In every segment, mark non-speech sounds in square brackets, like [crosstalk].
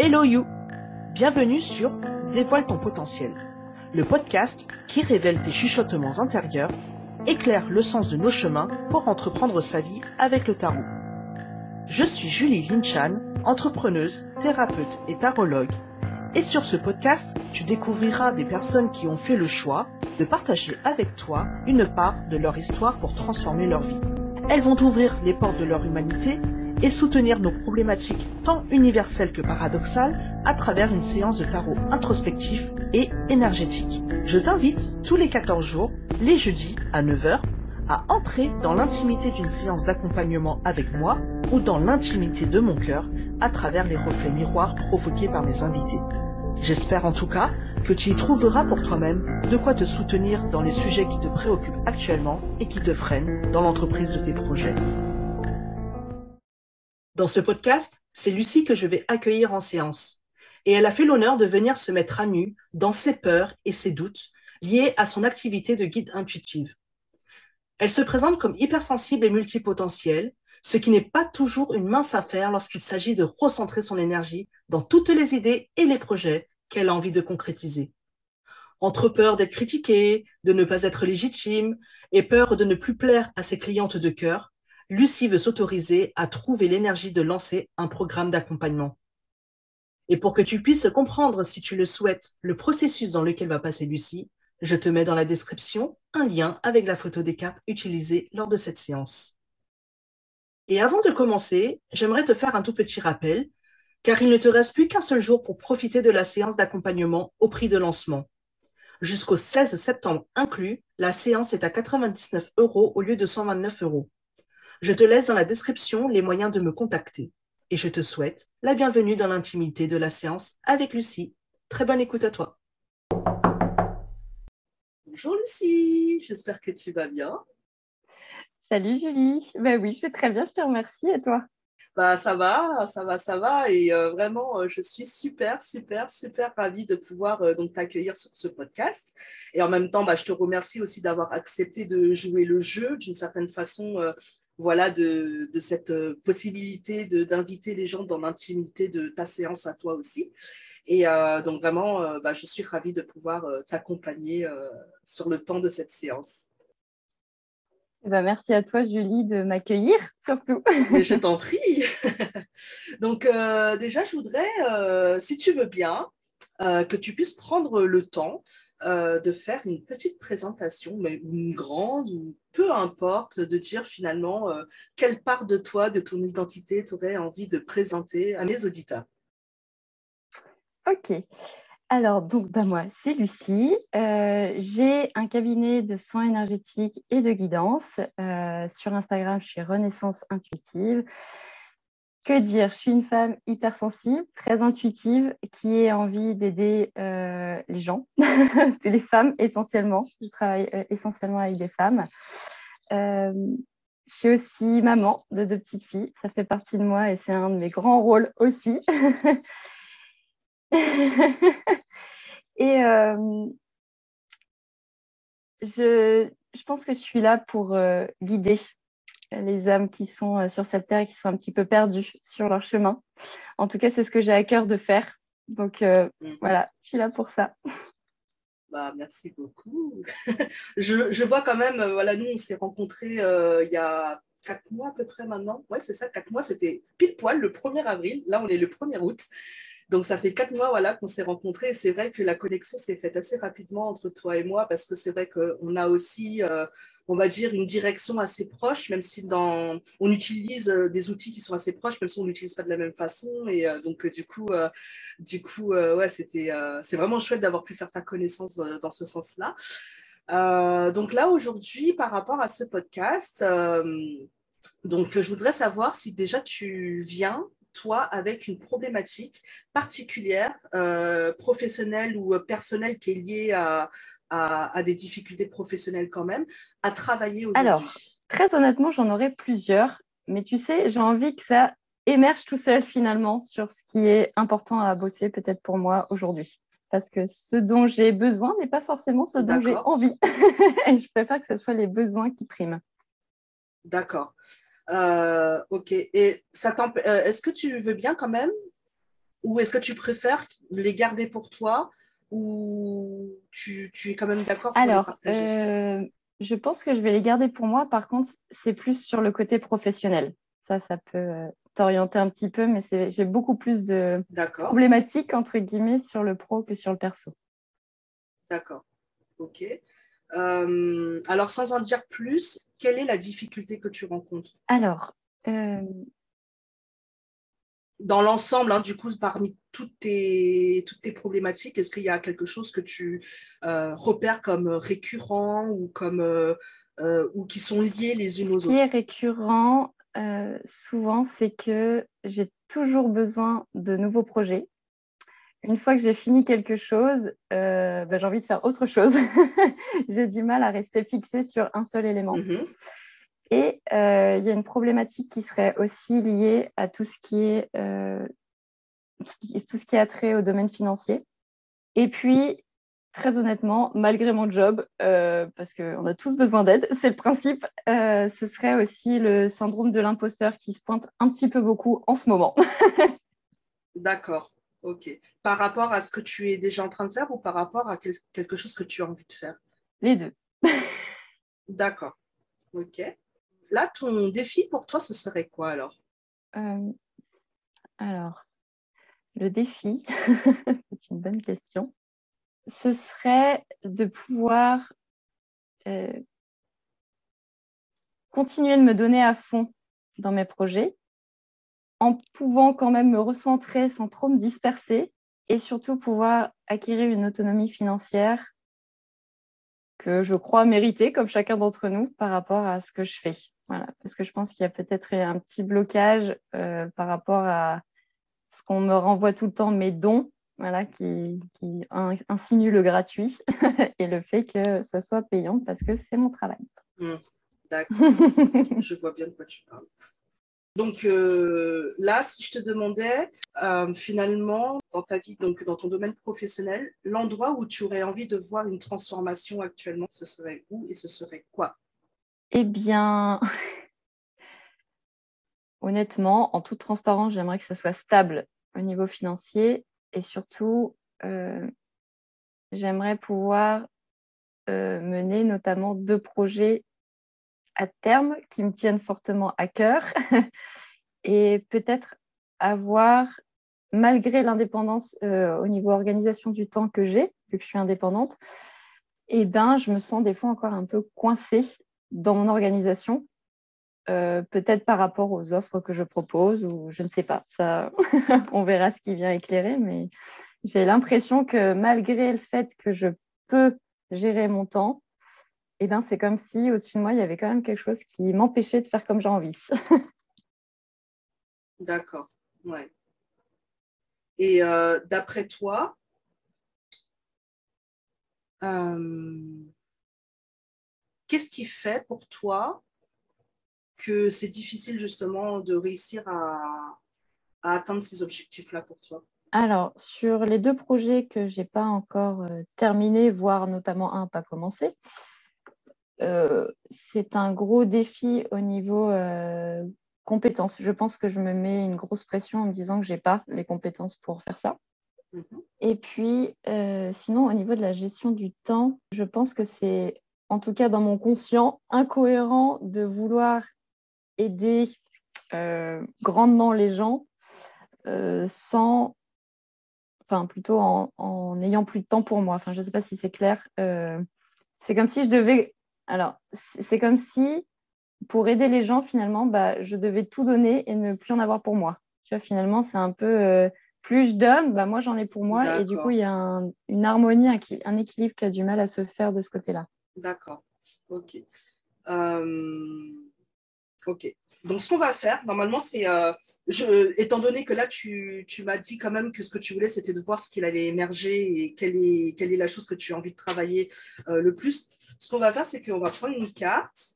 Hello you Bienvenue sur Dévoile ton potentiel, le podcast qui révèle tes chuchotements intérieurs, éclaire le sens de nos chemins pour entreprendre sa vie avec le tarot. Je suis Julie Linchan, entrepreneuse, thérapeute et tarologue. Et sur ce podcast, tu découvriras des personnes qui ont fait le choix de partager avec toi une part de leur histoire pour transformer leur vie. Elles vont ouvrir les portes de leur humanité et soutenir nos problématiques tant universelles que paradoxales à travers une séance de tarot introspectif et énergétique. Je t'invite tous les 14 jours, les jeudis à 9h, à entrer dans l'intimité d'une séance d'accompagnement avec moi ou dans l'intimité de mon cœur à travers les reflets miroirs provoqués par mes invités. J'espère en tout cas que tu y trouveras pour toi-même de quoi te soutenir dans les sujets qui te préoccupent actuellement et qui te freinent dans l'entreprise de tes projets. Dans ce podcast, c'est Lucie que je vais accueillir en séance. Et elle a fait l'honneur de venir se mettre à nu dans ses peurs et ses doutes liés à son activité de guide intuitive. Elle se présente comme hypersensible et multipotentielle, ce qui n'est pas toujours une mince affaire lorsqu'il s'agit de recentrer son énergie dans toutes les idées et les projets qu'elle a envie de concrétiser. Entre peur d'être critiquée, de ne pas être légitime et peur de ne plus plaire à ses clientes de cœur, Lucie veut s'autoriser à trouver l'énergie de lancer un programme d'accompagnement. Et pour que tu puisses comprendre, si tu le souhaites, le processus dans lequel va passer Lucie, je te mets dans la description un lien avec la photo des cartes utilisées lors de cette séance. Et avant de commencer, j'aimerais te faire un tout petit rappel, car il ne te reste plus qu'un seul jour pour profiter de la séance d'accompagnement au prix de lancement. Jusqu'au 16 septembre inclus, la séance est à 99 euros au lieu de 129 euros. Je te laisse dans la description les moyens de me contacter et je te souhaite la bienvenue dans l'intimité de la séance avec Lucie. Très bonne écoute à toi. Bonjour Lucie, j'espère que tu vas bien. Salut Julie, ben oui, je vais très bien, je te remercie et toi? Bah, ça va, ça va, ça va. Et euh, vraiment, euh, je suis super, super, super ravie de pouvoir euh, donc t'accueillir sur ce podcast. Et en même temps, bah, je te remercie aussi d'avoir accepté de jouer le jeu d'une certaine façon voilà, de, cette euh, possibilité d'inviter les gens dans l'intimité de ta séance à toi aussi. Et euh, donc vraiment, euh, bah, je suis ravie de pouvoir t'accompagner sur le temps de cette séance. Eh ben, merci à toi, Julie, de m'accueillir, surtout. [laughs] Mais je [laughs] t'en prie. [laughs] donc déjà, je voudrais, si tu veux bien, que tu puisses prendre le temps euh, de faire une petite présentation, mais une grande, ou peu importe, de dire finalement euh, quelle part de toi, de ton identité, tu aurais envie de présenter à mes auditeurs. Ok. Alors, donc, bah, moi, c'est Lucie. Euh, j'ai un cabinet de soins énergétiques et de guidance. sur Instagram, je suis Renaissance Intuitive. Que dire? Je suis une femme hypersensible, très intuitive, qui a envie d'aider euh, les gens, [laughs] les femmes essentiellement. Je travaille euh, essentiellement avec des femmes. Euh, je suis aussi maman de deux petites filles. Ça fait partie de moi et c'est un de mes grands rôles aussi. [laughs] et je, pense que je suis là pour guider les âmes qui sont euh, sur cette terre et qui sont un petit peu perdues sur leur chemin. En tout cas, c'est ce que j'ai à cœur de faire. Donc euh, mhm. voilà, je suis là pour ça. [laughs] Bah, merci beaucoup. [laughs] je, vois quand même, euh, voilà, nous, on s'est rencontrés il y a quatre mois à peu près maintenant. Ouais, c'est ça, quatre mois, c'était pile poil le 1er avril. Là, on est le 1er août. Donc, ça fait quatre mois voilà, qu'on s'est rencontrés. C'est vrai que la connexion s'est faite assez rapidement entre toi et moi parce que c'est vrai qu'on a aussi on va dire, une direction assez proche, même si dans, on utilise euh, des outils qui sont assez proches, même si on n'utilise pas de la même façon. Et euh, donc, euh, du coup, du coup ouais, c'était, c'est vraiment chouette d'avoir pu faire ta connaissance dans, ce sens-là. donc là, aujourd'hui, par rapport à ce podcast, donc, je voudrais savoir si déjà tu viens toi, avec une problématique particulière, professionnelle ou personnelle qui est liée à, à, des difficultés professionnelles quand même, à travailler aujourd'hui Alors, très honnêtement, j'en aurais plusieurs, mais tu sais, j'ai envie que ça émerge tout seul finalement sur ce qui est important à bosser peut-être pour moi aujourd'hui. Parce que ce dont j'ai besoin n'est pas forcément ce dont j'ai envie. [laughs] Et je préfère que ce soit les besoins qui priment. D'accord. Euh, ok. Et ça euh, est-ce que tu veux bien quand même? Ou est-ce que tu préfères les garder pour toi ou tu, es quand même d'accord pour Alors, les partager? euh, je pense que je vais les garder pour moi. Par contre, c'est plus sur le côté professionnel. Ça, ça peut euh, t'orienter un petit peu, mais j'ai beaucoup plus de problématiques, entre guillemets, sur le pro que sur le perso. D'accord. OK. Euh, alors, sans en dire plus, quelle est la difficulté que tu rencontres? Alors, dans l'ensemble, hein, du coup, parmi toutes tes, toutes tes problématiques, est-ce qu'il y a quelque chose que tu euh, repères comme récurrent ou, comme, euh, euh, ou qui sont liés les unes aux autres Ce qui est récurrent, souvent, c'est que j'ai toujours besoin de nouveaux projets. Une fois que j'ai fini quelque chose, ben, j'ai envie de faire autre chose. [laughs] j'ai du mal à rester fixée sur un seul élément. Mm-hmm. Et euh, il y a une problématique qui serait aussi liée à tout ce qui est, euh, tout ce qui a trait au domaine financier. Et puis, très honnêtement, malgré mon job, euh, parce qu'on a tous besoin d'aide, [laughs] c'est le principe, ce serait aussi le syndrome de l'imposteur qui se pointe un petit peu beaucoup en ce moment. [laughs] D'accord, ok. Par rapport à ce que tu es déjà en train de faire ou par rapport à quelque chose que tu as envie de faire? Les deux. [laughs] D'accord, ok là, ton défi pour toi, ce serait quoi alors? Euh, Alors, le défi, [laughs] c'est une bonne question. Ce serait de pouvoir euh, continuer de me donner à fond dans mes projets, en pouvant quand même me recentrer sans trop me disperser et surtout pouvoir acquérir une autonomie financière que je crois mériter, comme chacun d'entre nous, par rapport à ce que je fais. Voilà, parce que je pense qu'il y a peut-être un petit blocage euh, par rapport à ce qu'on me renvoie tout le temps, mes dons, voilà, qui, qui insinue le gratuit [laughs] et le fait que ce soit payant parce que c'est mon travail. Mmh, d'accord, [laughs] je vois bien de quoi tu parles. Donc euh, là, si je te demandais euh, finalement dans ta vie, donc dans ton domaine professionnel, l'endroit où tu aurais envie de voir une transformation actuellement, ce serait où et ce serait quoi? Eh bien, [laughs] honnêtement, en toute transparence, j'aimerais que ça soit stable au niveau financier et surtout, euh, j'aimerais pouvoir euh, mener notamment deux projets à terme qui me tiennent fortement à cœur [laughs] et peut-être avoir, malgré l'indépendance euh, au niveau organisation du temps que j'ai, vu que je suis indépendante, eh ben, je me sens des fois encore un peu coincée dans mon organisation, euh, peut-être par rapport aux offres que je propose ou je ne sais pas. Ça, [laughs] on verra ce qui vient éclairer, mais j'ai l'impression que malgré le fait que je peux gérer mon temps, eh ben, c'est comme si au-dessus de moi, il y avait quand même quelque chose qui m'empêchait de faire comme j'ai envie. [laughs] D'accord, ouais. Et euh, d'après toi, euh, Qu'est-ce qui fait pour toi que c'est difficile justement de réussir à, atteindre ces objectifs-là pour toi? Alors, sur les deux projets que je n'ai pas encore euh, terminés, voire notamment un pas commencé, euh, c'est un gros défi au niveau euh, compétences. Je pense que je me mets une grosse pression en me disant que je n'ai pas les compétences pour faire ça. Mhm. Et puis, sinon, au niveau de la gestion du temps, je pense que c'est en tout cas dans mon conscient, incohérent de vouloir aider euh, grandement les gens euh, sans, enfin plutôt en, n'ayant plus de temps pour moi. Enfin, je ne sais pas si c'est clair. Euh, c'est comme si je devais, alors c'est comme si pour aider les gens finalement, bah, je devais tout donner et ne plus en avoir pour moi. Tu vois, finalement, c'est un peu plus je donne, bah, moi j'en ai pour moi et du coup il y a une harmonie, un équilibre qui a du mal à se faire de ce côté-là. D'accord. Ok. Euh, ok. Donc, ce qu'on va faire, normalement, c'est, euh, étant donné que là, tu, m'as dit quand même que ce que tu voulais, c'était de voir ce qu'il allait émerger et quelle est, quelle est la chose que tu as envie de travailler euh, le plus. Ce qu'on va faire, c'est qu'on va prendre une carte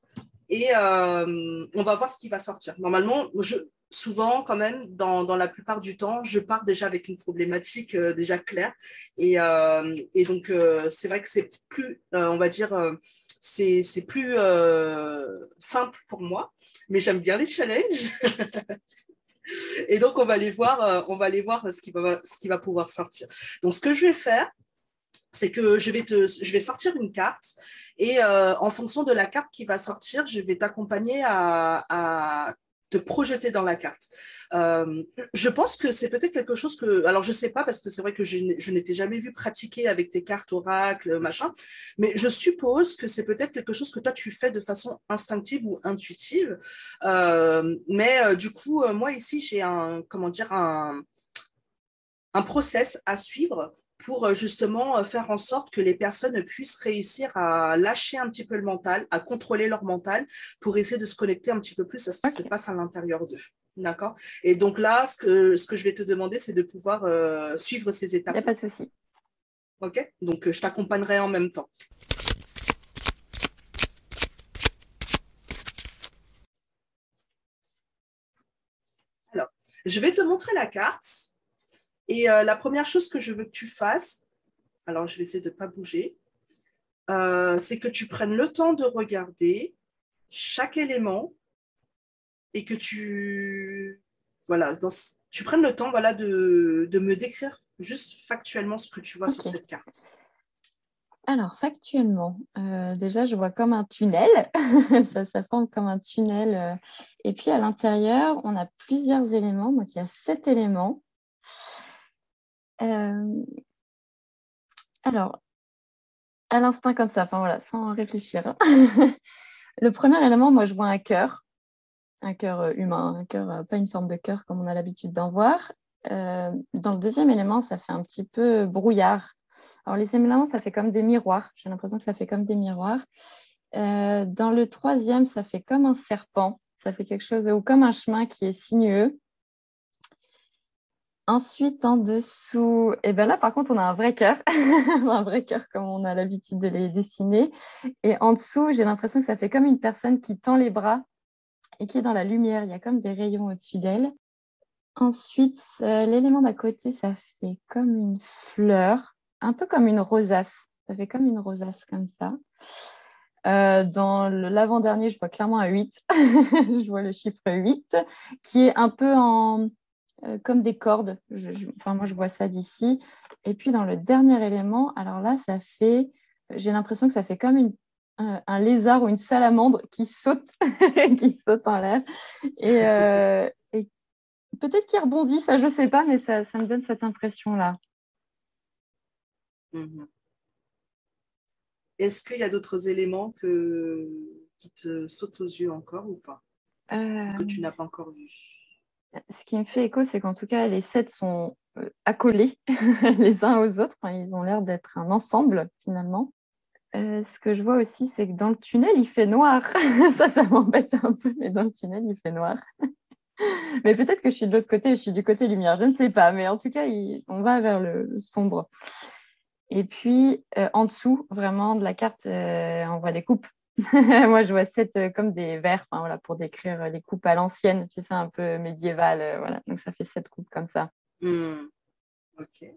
et on va voir ce qui va sortir. Normalement, je, souvent, quand même, dans, la plupart du temps, je pars déjà avec une problématique euh, déjà claire. Et, euh, donc, euh, c'est vrai que c'est plus, on va dire, c'est plus simple pour moi, mais j'aime bien les challenges. [laughs] Et donc, on va aller voir, on va aller voir ce, qui va, pouvoir sortir. Donc, ce que je vais faire, c'est que je vais, te, je vais sortir une carte et en fonction de la carte qui va sortir, je vais t'accompagner à, te projeter dans la carte. Euh, je pense que c'est peut-être quelque chose que, alors je sais pas parce que c'est vrai que je, n'étais jamais vu pratiquer avec tes cartes oracle, machin, mais je suppose que c'est peut-être quelque chose que toi tu fais de façon instinctive ou intuitive. Euh, mais du coup, moi ici j'ai un, comment dire, un, un process à suivre pour euh, justement euh, faire en sorte que les personnes puissent réussir à lâcher un petit peu le mental, à contrôler leur mental pour essayer de se connecter un petit peu plus à ce qui se passe à l'intérieur d'eux. D'accord? Et donc là, ce que, ce que je vais te demander, c'est de pouvoir euh, suivre ces étapes. Il n'y a pas de souci. OK? Donc, je t'accompagnerai en même temps. Alors, je vais te montrer la carte. Et euh, la première chose que je veux que tu fasses, alors je vais essayer de ne pas bouger, euh, c'est que tu prennes le temps de regarder chaque élément et que tu, voilà, tu prennes le temps voilà, de, me décrire juste factuellement ce que tu vois sur cette carte. Alors, factuellement, euh, déjà, je vois comme un tunnel. [laughs] ça, ça, forme comme un tunnel. Et puis, à l'intérieur, on a plusieurs éléments. Donc, il y a sept éléments. Euh, alors, à l'instinct comme ça, enfin voilà, sans réfléchir. Hein. [laughs] le premier élément, moi, je vois un cœur, un cœur euh, humain, un cœur, euh, pas une forme de cœur comme on a l'habitude d'en voir. dans le deuxième élément, ça fait un petit peu brouillard. Alors, les éléments, ça fait comme des miroirs. J'ai l'impression que ça fait comme des miroirs. dans le troisième, ça fait comme un serpent. Ça fait quelque chose, ou comme un chemin qui est sinueux. Ensuite, en dessous, et eh ben là, par contre, on a un vrai cœur, [laughs] un vrai cœur comme on a l'habitude de les dessiner. Et en dessous, j'ai l'impression que ça fait comme une personne qui tend les bras et qui est dans la lumière. Il y a comme des rayons au-dessus d'elle. Ensuite, euh, l'élément d'à côté, ça fait comme une fleur, un peu comme une rosace. Ça fait comme une rosace comme ça. Euh, dans l'avant-dernier, je vois clairement un 8. [laughs] je vois le chiffre 8, qui est un peu en euh, comme des cordes. enfin, moi, je vois ça d'ici. Et puis, dans le dernier élément, alors là, ça fait, j'ai l'impression que ça fait comme une, un, lézard ou une salamandre qui saute, [laughs] qui saute en l'air. Et, euh, peut-être qu'il rebondit, ça, je ne sais pas, mais ça, ça me donne cette impression-là. Mhm. Est-ce qu'il y a d'autres éléments que, qui te sautent aux yeux encore ou pas? Que tu n'as pas encore vu ce qui me fait écho, c'est qu'en tout cas, les sept sont euh, accolés [laughs] les uns aux autres. ils ont l'air d'être un ensemble finalement. Euh, ce que je vois aussi, c'est que dans le tunnel, il fait noir. [laughs] ça, ça m'embête un peu, mais dans le tunnel, il fait noir. [laughs] mais peut-être que je suis de l'autre côté, je suis du côté lumière, je ne sais pas. Mais en tout cas, on va vers le sombre. Et puis, euh, en dessous, vraiment, de la carte, on voit des coupes [laughs] Moi, je vois sept euh, comme des verres voilà, pour décrire les coupes à l'ancienne, c'est ça, un peu médiéval. Euh, voilà. Donc, ça fait sept coupes comme ça. Hmm. Ok.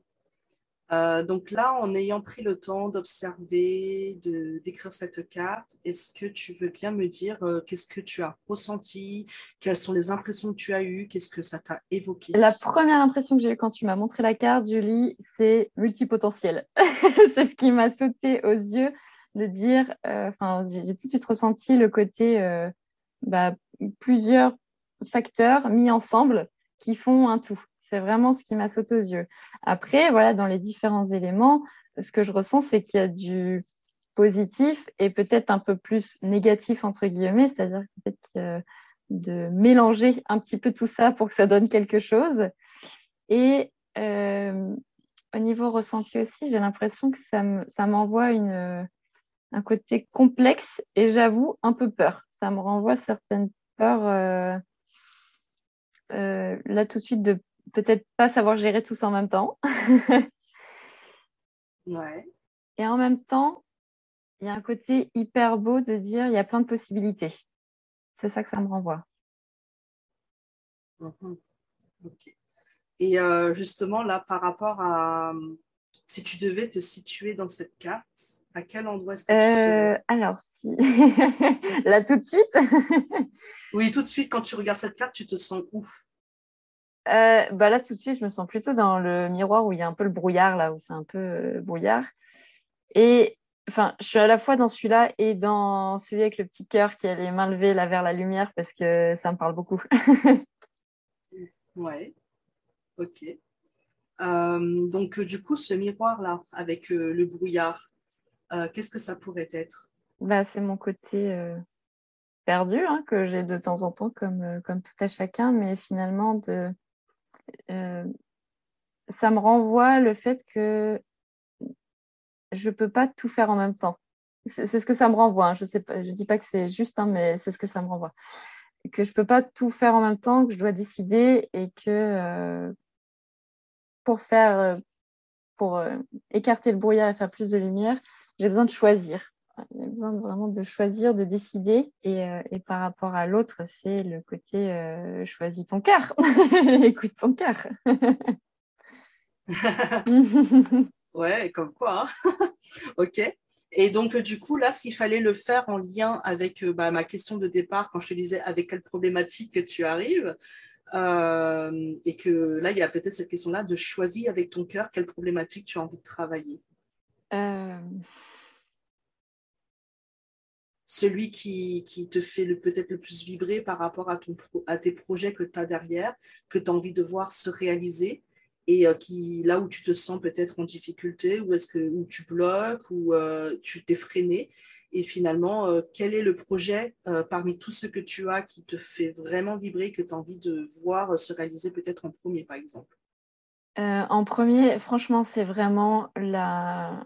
Euh, donc là, en ayant pris le temps d'observer, de d'écrire cette carte, est-ce que tu veux bien me dire qu'est-ce que tu as ressenti, quelles sont les impressions que tu as eues, qu'est-ce que ça t'a évoqué? La première impression que j'ai eue quand tu m'as montré la carte, Julie, c'est multipotentiel. [laughs] c'est ce qui m'a sauté aux yeux de dire, euh, enfin, j'ai tout de suite ressenti le côté euh, bah, plusieurs facteurs mis ensemble qui font un tout. C'est vraiment ce qui m'a sauté aux yeux. Après, voilà, dans les différents éléments, ce que je ressens, c'est qu'il y a du positif et peut-être un peu plus négatif, entre guillemets, c'est-à-dire peut-être de mélanger un petit peu tout ça pour que ça donne quelque chose. Et euh, au niveau ressenti aussi, j'ai l'impression que ça m'envoie une, un côté complexe et j'avoue un peu peur. Ça me renvoie certaines peurs euh, euh, là tout de suite de peut-être pas savoir gérer tout ça en même temps. [laughs] ouais. Et en même temps, il y a un côté hyper beau de dire il y a plein de possibilités. C'est ça que ça me renvoie. Mhm. Et euh, justement, là, par rapport à si tu devais te situer dans cette carte, à quel endroit est-ce que tu euh, Alors, si... [laughs] là tout de suite? [laughs] Oui, tout de suite, quand tu regardes cette carte, tu te sens où? Euh, bah là, tout de suite, je me sens plutôt dans le miroir où il y a un peu le brouillard, là, où c'est un peu euh, brouillard. Et enfin, je suis à la fois dans celui-là et dans celui avec le petit cœur qui a les mains levées là vers la lumière parce que ça me parle beaucoup. [laughs] ouais, ok. Euh, donc, du coup, ce miroir-là, avec le brouillard, qu'est-ce que ça pourrait être? Bah, C'est mon côté perdu hein, que j'ai de temps en temps, comme, comme tout à chacun, mais finalement, euh, ça me renvoie le fait que je ne peux pas tout faire en même temps. C'est ce que ça me renvoie. Hein. Je ne dis pas que c'est juste, hein, mais c'est ce que ça me renvoie. Que je ne peux pas tout faire en même temps, que je dois décider et que euh, pour faire, euh, pour écarter le brouillard et faire plus de lumière, j'ai besoin de choisir. Il y a besoin vraiment de choisir, de décider. Et, euh, par rapport à l'autre, c'est le côté euh, choisis ton cœur. [laughs] Écoute ton cœur. [laughs] ouais, comme quoi. Hein. [laughs] ok. Et donc, du coup, là, s'il fallait le faire en lien avec euh, bah, ma question de départ, quand je te disais avec quelle problématique tu arrives, et que là, il y a peut-être cette question-là de choisir avec ton cœur quelle problématique tu as envie de travailler celui qui, te fait peut-être le plus vibrer par rapport à, ton, à tes projets que tu as derrière, que tu as envie de voir se réaliser et euh, qui, là où tu te sens peut-être en difficulté, ou est-ce que où tu bloques, ou euh, tu t'es freiné. Et finalement, euh, quel est le projet parmi tous ceux que tu as qui te fait vraiment vibrer, que tu as envie de voir se réaliser peut-être en premier, par exemple? En premier, franchement, c'est vraiment la...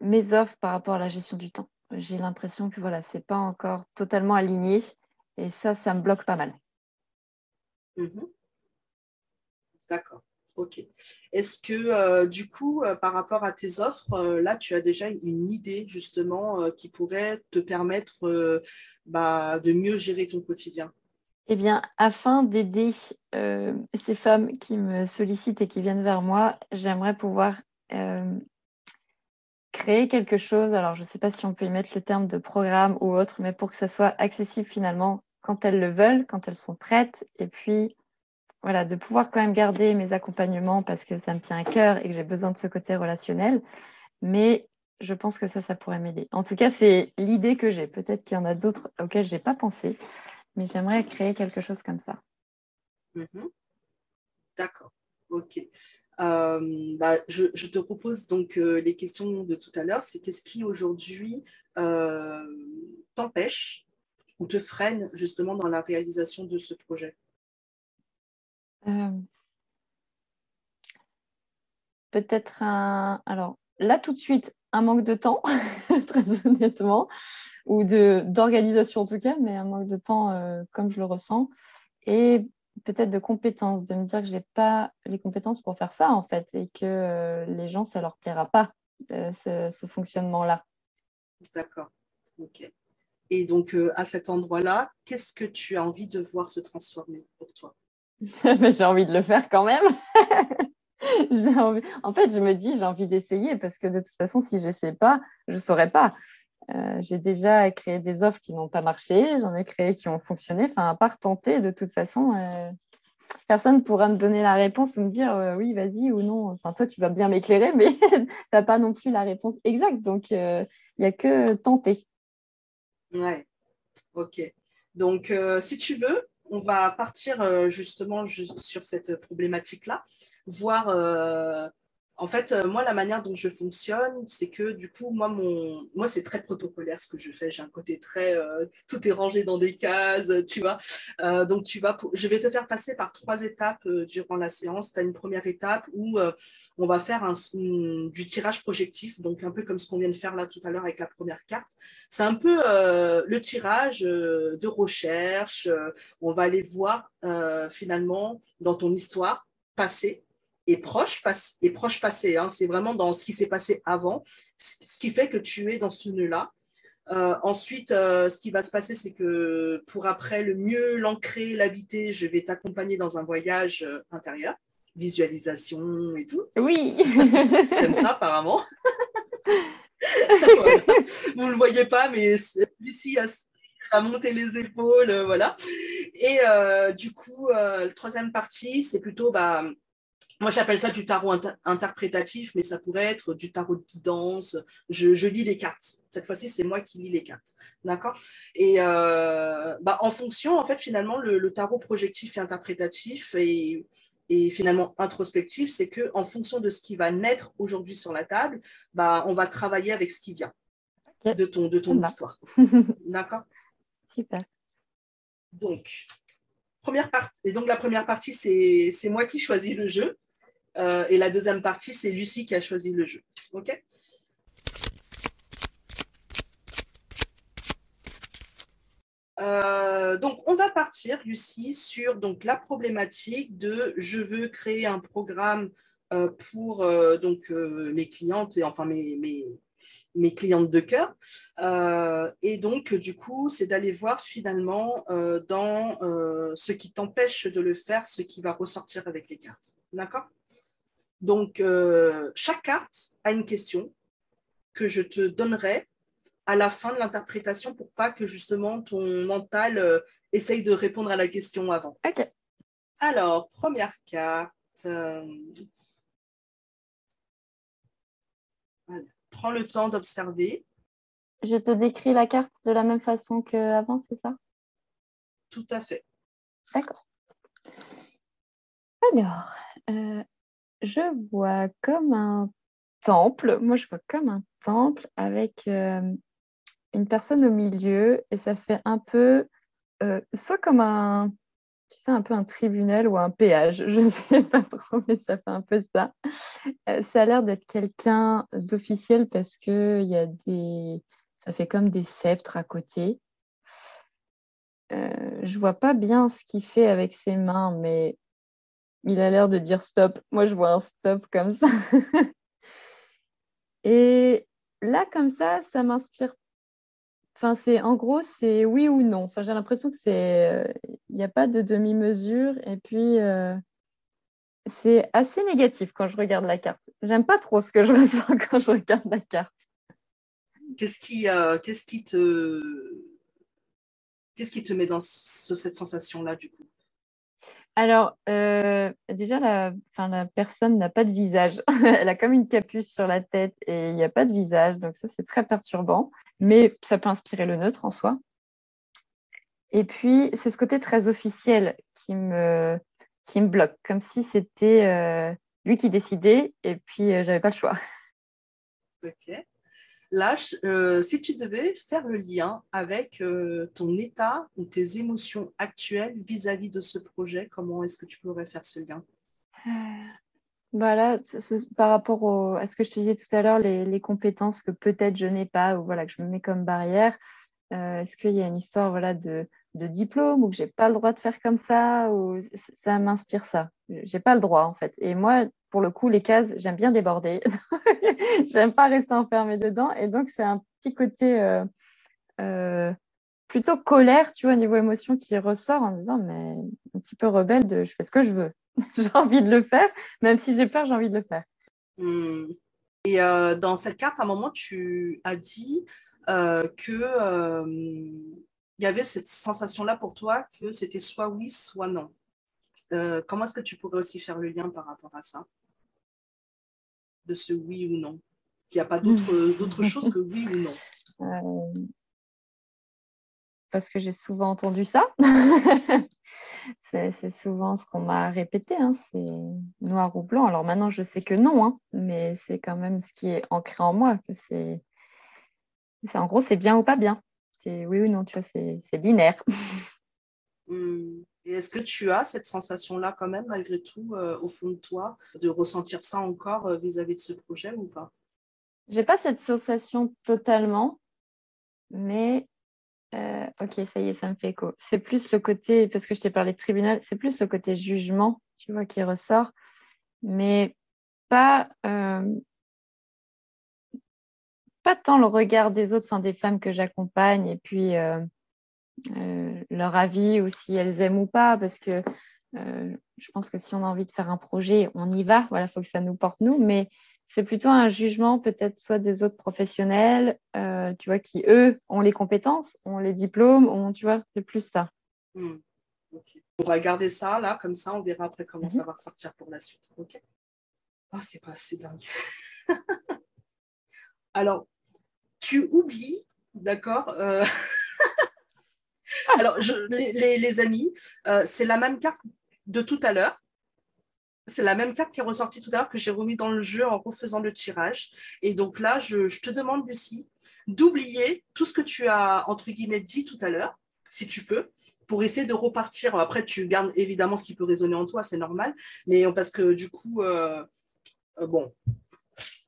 mes offres par rapport à la gestion du temps j'ai l'impression que voilà, c'est pas encore totalement aligné et ça, ça me bloque pas mal. Mhm. D'accord. Ok. Est-ce que euh, du coup, euh, par rapport à tes offres, euh, là, tu as déjà une idée justement qui pourrait te permettre bah, de mieux gérer ton quotidien? Eh bien, afin d'aider ces femmes qui me sollicitent et qui viennent vers moi, j'aimerais pouvoir créer quelque chose, alors je ne sais pas si on peut y mettre le terme de programme ou autre, mais pour que ça soit accessible finalement quand elles le veulent, quand elles sont prêtes, et puis voilà, de pouvoir quand même garder mes accompagnements parce que ça me tient à cœur et que j'ai besoin de ce côté relationnel, mais je pense que ça, ça pourrait m'aider. En tout cas, c'est l'idée que j'ai. Peut-être qu'il y en a d'autres auxquelles je n'ai pas pensé, mais j'aimerais créer quelque chose comme ça. Mhm. D'accord, ok. Euh, bah, je, te propose donc euh, les questions de tout à l'heure. C'est qu'est-ce qui aujourd'hui euh, t'empêche ou te freine justement dans la réalisation de ce projet? Peut-être un. Alors là, tout de suite, un manque de temps, [laughs] très honnêtement, ou d'organisation en tout cas, mais un manque de temps comme je le ressens. Et peut-être de compétences, de me dire que je n'ai pas les compétences pour faire ça en fait et que euh, les gens, ça leur plaira pas euh, ce, fonctionnement-là. D'accord, ok. Et donc euh, à cet endroit-là, qu'est-ce que tu as envie de voir se transformer pour toi? [laughs] J'ai envie de le faire quand même. [laughs] envie... En fait, je me dis, j'ai envie d'essayer parce que de toute façon, si je ne sais pas, je ne saurais pas. Euh, j'ai déjà créé des offres qui n'ont pas marché, j'en ai créé qui ont fonctionné. Enfin, à part tenter, de toute façon, euh, personne ne pourra me donner la réponse ou me dire euh, oui, vas-y ou non. Enfin, toi, tu vas bien m'éclairer, [laughs] mais tu n'as pas non plus la réponse exacte. Donc, il n'y a que tenter. Ouais, ok. Donc, si tu veux, on va partir justement sur cette problématique-là, voir en fait, euh, moi, la manière dont je fonctionne, c'est que du coup, moi, mon... moi c'est très protocolaire ce que je fais. J'ai un côté très. Euh, tout est rangé dans des cases, tu vois. Euh, donc, tu vas je vais te faire passer par trois étapes durant la séance. Tu as une première étape où on va faire un... du tirage projectif, donc un peu comme ce qu'on vient de faire là tout à l'heure avec la première carte. C'est un peu le tirage de recherche. on va aller voir finalement dans ton histoire passée et proche, et proche passé. Hein. C'est vraiment dans ce qui s'est passé avant, ce qui fait que tu es dans ce nœud-là. Euh, ensuite, euh, ce qui va se passer, c'est que pour après le mieux l'ancrer, l'habiter, je vais t'accompagner dans un voyage euh, intérieur, visualisation et tout. Oui. [laughs] Comme ça, apparemment? [laughs] Vous ne le voyez pas, mais Lucie a à monter les épaules, voilà. Et du coup, la troisième partie, c'est plutôt bah, moi, j'appelle ça du tarot interprétatif, mais ça pourrait être du tarot de guidance. Je, lis les cartes. Cette fois-ci, c'est moi qui lis les cartes. D'accord? Et euh, bah, en fonction, en fait, finalement, le, tarot projectif et interprétatif et, finalement introspectif, c'est que en fonction de ce qui va naître aujourd'hui sur la table, bah, on va travailler avec ce qui vient de ton, de ton histoire. [laughs] D'accord? Super. Donc, première partie. Et donc, la première partie, c'est moi qui choisis le jeu. Euh, et la deuxième partie, c'est Lucie qui a choisi le jeu. OK? Euh, donc, on va partir, Lucie, sur donc, la problématique de je veux créer un programme euh, pour donc, mes clientes, et enfin mes, mes, mes clientes de cœur. et donc, du coup, c'est d'aller voir finalement dans ce qui t'empêche de le faire, ce qui va ressortir avec les cartes. D'accord? Donc, euh, chaque carte a une question que je te donnerai à la fin de l'interprétation pour pas que justement ton mental euh, essaye de répondre à la question avant. Ok. Alors, première carte. Euh, Prends le temps d'observer. Je te décris la carte de la même façon qu'avant, c'est ça? Tout à fait. D'accord. Alors, je vois comme un temple. Moi, je vois comme un temple avec euh, une personne au milieu et ça fait un peu, euh, soit comme un, tu sais, un peu un tribunal ou un péage. [laughs] Je ne sais pas trop, mais ça fait un peu ça. Euh, ça a l'air d'être quelqu'un d'officiel parce que il y a des, ça fait comme des sceptres à côté. je vois pas bien ce qu'il fait avec ses mains, mais il a l'air de dire stop. Moi, je vois un stop comme ça. [laughs] Et là, comme ça, ça m'inspire. Enfin, c'est en gros, c'est oui ou non. Enfin, j'ai l'impression que c'est, euh, il n'y a pas de demi-mesure. Et puis, euh, c'est assez négatif quand je regarde la carte. J'aime pas trop ce que je [laughs] ressens quand je regarde la carte. Qu'est-ce qui, euh, qu'est-ce qui te, qu'est-ce qui te met dans cette sensation-là du coup? Alors, euh, déjà, la, la personne n'a pas de visage. [laughs] Elle a comme une capuce sur la tête et il n'y a pas de visage. Donc, ça, c'est très perturbant. Mais ça peut inspirer le neutre en soi. Et puis, c'est ce côté très officiel qui me, qui me bloque, comme si c'était euh, lui qui décidait et puis euh, j'avais pas le choix. Là, euh, si tu devais faire le lien avec euh, ton état ou tes émotions actuelles vis-à-vis de ce projet, comment est-ce que tu pourrais faire ce lien? Voilà, euh, bah par rapport à ce que je te disais tout à l'heure, les, compétences que peut-être je n'ai pas ou voilà, que je me mets comme barrière, est-ce qu'il y a une histoire voilà, de, de diplôme ou que j'ai pas le droit de faire comme ça ou ça m'inspire ça. J'ai pas le droit en fait. Et moi, pour le coup, les cases, j'aime bien déborder. [laughs] j'aime pas rester enfermée dedans. Et donc, c'est un petit côté euh, euh, plutôt colère, tu vois, au niveau émotion qui ressort en disant, mais un petit peu rebelle de je fais ce que je veux. [laughs] j'ai envie de le faire, même si j'ai peur, j'ai envie de le faire. Hmm. Et euh, dans cette carte, à un moment, tu as dit que il y avait cette sensation-là pour toi que c'était soit oui, soit non. comment est-ce que tu pourrais aussi faire le lien par rapport à ça? De ce oui ou non Qu'il n'y a pas d'autre chose que oui ou non [laughs] euh, Parce que j'ai souvent entendu ça. [laughs] c'est souvent ce qu'on m'a répété, hein. c'est noir ou blanc. Alors maintenant, je sais que non, hein, mais c'est quand même ce qui est ancré en moi, que c'est en gros, c'est bien ou pas bien. Oui ou non, tu vois, c'est binaire. [laughs] Hmm. Et est-ce que tu as cette sensation-là quand même, malgré tout, euh, au fond de toi, de ressentir ça encore euh, vis-à-vis de ce projet ou pas? J'ai pas cette sensation totalement, mais euh, ok, ça y est, ça me fait écho. C'est plus le côté, parce que je t'ai parlé de tribunal, c'est plus le côté jugement, tu vois, qui ressort, mais pas, pas tant le regard des autres, enfin des femmes que j'accompagne, et puis euh, leur avis ou si elles aiment ou pas, parce que euh, je pense que si on a envie de faire un projet, on y va. Voilà, il faut que ça nous porte nous, mais c'est plutôt un jugement peut-être soit des autres professionnels, euh, tu vois, qui eux ont les compétences, ont les diplômes, ont, tu vois, c'est plus ça. Hmm. On va garder ça là, comme ça, on verra après comment ça mhm. va ressortir pour la suite. Ok. Oh, c'est pas assez dingue. [laughs] Alors, tu oublies, d'accord euh, [laughs] Alors, je, les, amis, euh, c'est la même carte de tout à l'heure. C'est la même carte qui est ressortie tout à l'heure que j'ai remis dans le jeu en refaisant le tirage. Et donc là, je, te demande, Lucie, d'oublier tout ce que tu as, entre guillemets, dit tout à l'heure, si tu peux, pour essayer de repartir. Après, tu gardes évidemment ce qui peut résonner en toi, c'est normal, mais parce que du coup, euh, bon,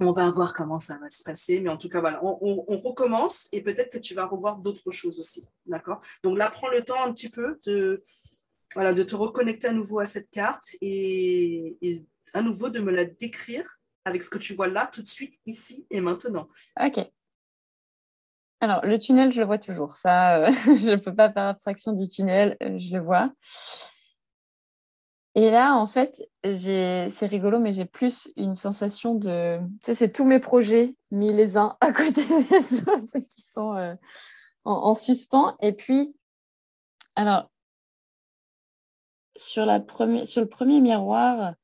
on va voir comment ça va se passer, mais en tout cas, voilà, on, recommence et peut-être que tu vas revoir d'autres choses aussi, d'accord? Donc là, prends le temps un petit peu de, voilà, de te reconnecter à nouveau à cette carte et, à nouveau de me la décrire avec ce que tu vois là, tout de suite, ici et maintenant. Ok. Alors, le tunnel, je le vois toujours. Ça, euh, [laughs] je ne peux pas faire abstraction du tunnel, euh, je le vois. Et là, en fait, c'est rigolo, mais j'ai plus une sensation de. Tu sais, c'est tous mes projets mis les uns [laughs] à côté des autres qui sont euh, en, suspens. Et puis, alors, sur, le premier miroir,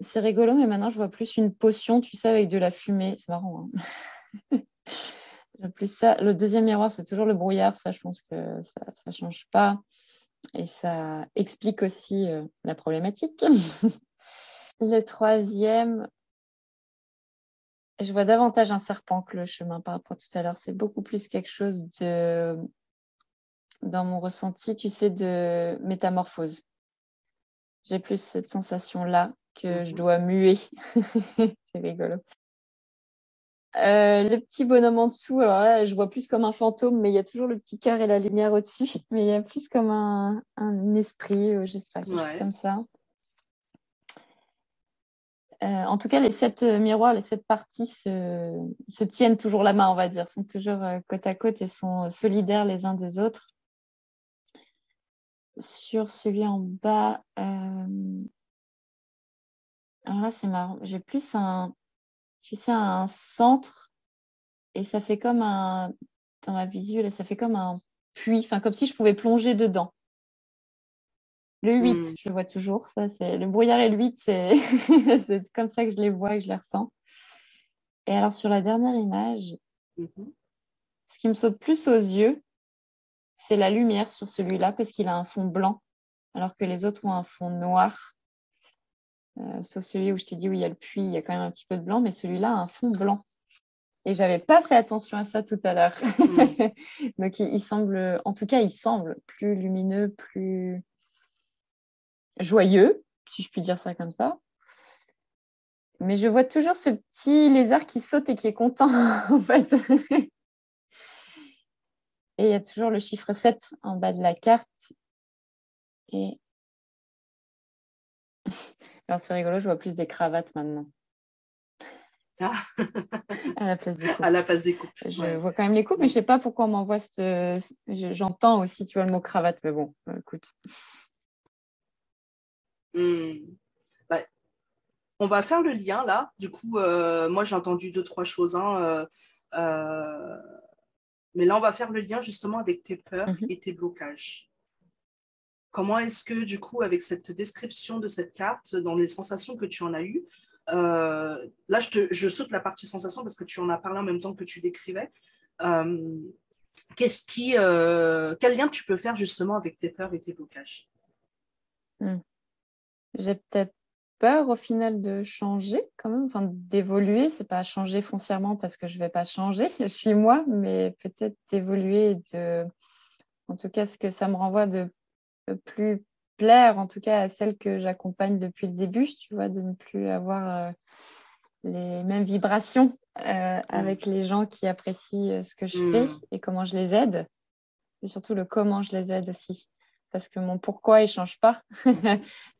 c'est rigolo, mais maintenant, je vois plus une potion, tu sais, avec de la fumée. C'est marrant. Hein [laughs] plus ça. Le deuxième miroir, c'est toujours le brouillard. Ça, je pense que ça ne change pas. Et ça explique aussi euh, la problématique. [laughs] le troisième, je vois davantage un serpent que le chemin par rapport à tout à l'heure. C'est beaucoup plus quelque chose de, dans mon ressenti, tu sais, de métamorphose. J'ai plus cette sensation-là que je mhm. dois muer. [laughs] c'est rigolo. Euh, le petit bonhomme en dessous, alors là, je vois plus comme un fantôme, mais il y a toujours le petit cœur et la lumière au-dessus. [laughs] Mais il y a plus comme un, esprit, euh, j'espère, comme ça. Euh, en tout cas, les sept miroirs, les sept parties se, tiennent toujours la main, on va dire, sont toujours côte à côte et sont solidaires les uns des autres. Sur celui en bas, alors là, c'est marrant. J'ai plus un, tu sais, un centre et ça fait comme un, dans ma visuelle, ça fait comme un puits, enfin comme si je pouvais plonger dedans. Le 8, hmm. je le vois toujours. Ça, c'est le brouillard et le 8, [laughs] c'est comme ça que je les vois et que je les ressens. Et alors sur la dernière image, mhm. ce qui me saute plus aux yeux, c'est la lumière sur celui-là parce qu'il a un fond blanc, alors que les autres ont un fond noir. Euh, sauf celui où je t'ai dit où il y a le puits, il y a quand même un petit peu de blanc, mais celui-là a un fond blanc. Et j'avais pas fait attention à ça tout à l'heure. Mm. [laughs] Donc il, semble, en tout cas, il semble plus lumineux, plus joyeux, si je puis dire ça comme ça. Mais je vois toujours ce petit lézard qui saute et qui est content, [laughs] en fait. et il y a toujours le chiffre 7 en bas de la carte. Et c'est rigolo, je vois plus des cravates maintenant. Ah. [laughs] [laughs] à la place des coupes. À la place des coupes. Je vois quand même les coupes, mais je ne sais pas pourquoi on m'envoie ce. J'entends aussi, tu vois, le mot cravate, mais bon, euh, écoute. Hmm. Bah, on va faire le lien là. Du coup, euh, moi j'ai entendu deux, trois choses. Hein, euh, mais là, on va faire le lien justement avec tes peurs mhm. et tes blocages. Comment est-ce que, du coup, avec cette description de cette carte, dans les sensations que tu en as eues, euh, là, je, saute la partie sensation parce que tu en as parlé en même temps que tu décrivais. Euh, qu'est-ce qui, euh, quel lien tu peux faire justement avec tes peurs et tes blocages? Hmm. J'ai peut-être peur au final de changer quand même, enfin d'évoluer. C'est pas changer foncièrement parce que je vais pas changer, [laughs] je suis moi, mais peut-être d'évoluer de, en tout cas, ce que ça me renvoie de plus plaire, en tout cas à celle que j'accompagne depuis le début, tu vois, de ne plus avoir euh, les mêmes vibrations euh, avec les gens qui apprécient euh, ce que je fais mm. et comment je les aide. Et surtout le comment je les aide aussi. Parce que mon pourquoi, il ne change pas. [laughs]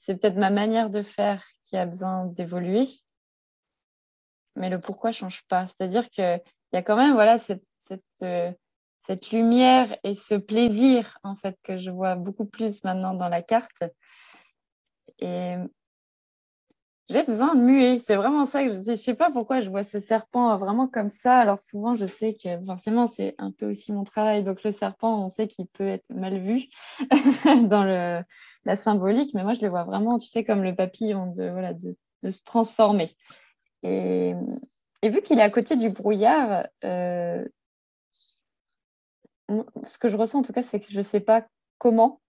c'est peut-être ma manière de faire qui a besoin d'évoluer. Mais le pourquoi ne change pas. C'est-à-dire qu'il y a quand même voilà, cette, cette lumière et ce plaisir en fait que je vois beaucoup plus maintenant dans la carte. Et j'ai besoin de muer. C'est vraiment ça que je dis. Je sais pas pourquoi je vois ce serpent vraiment comme ça. Alors souvent, je sais que forcément, c'est un peu aussi mon travail. Donc le serpent, on sait qu'il peut être mal vu [laughs] dans la symbolique, mais moi, je le vois vraiment, tu sais, comme le papillon, de, voilà, de, se transformer. Et, vu qu'il est à côté du brouillard, euh, ce que je ressens en tout cas, c'est que je ne sais pas [laughs] comment,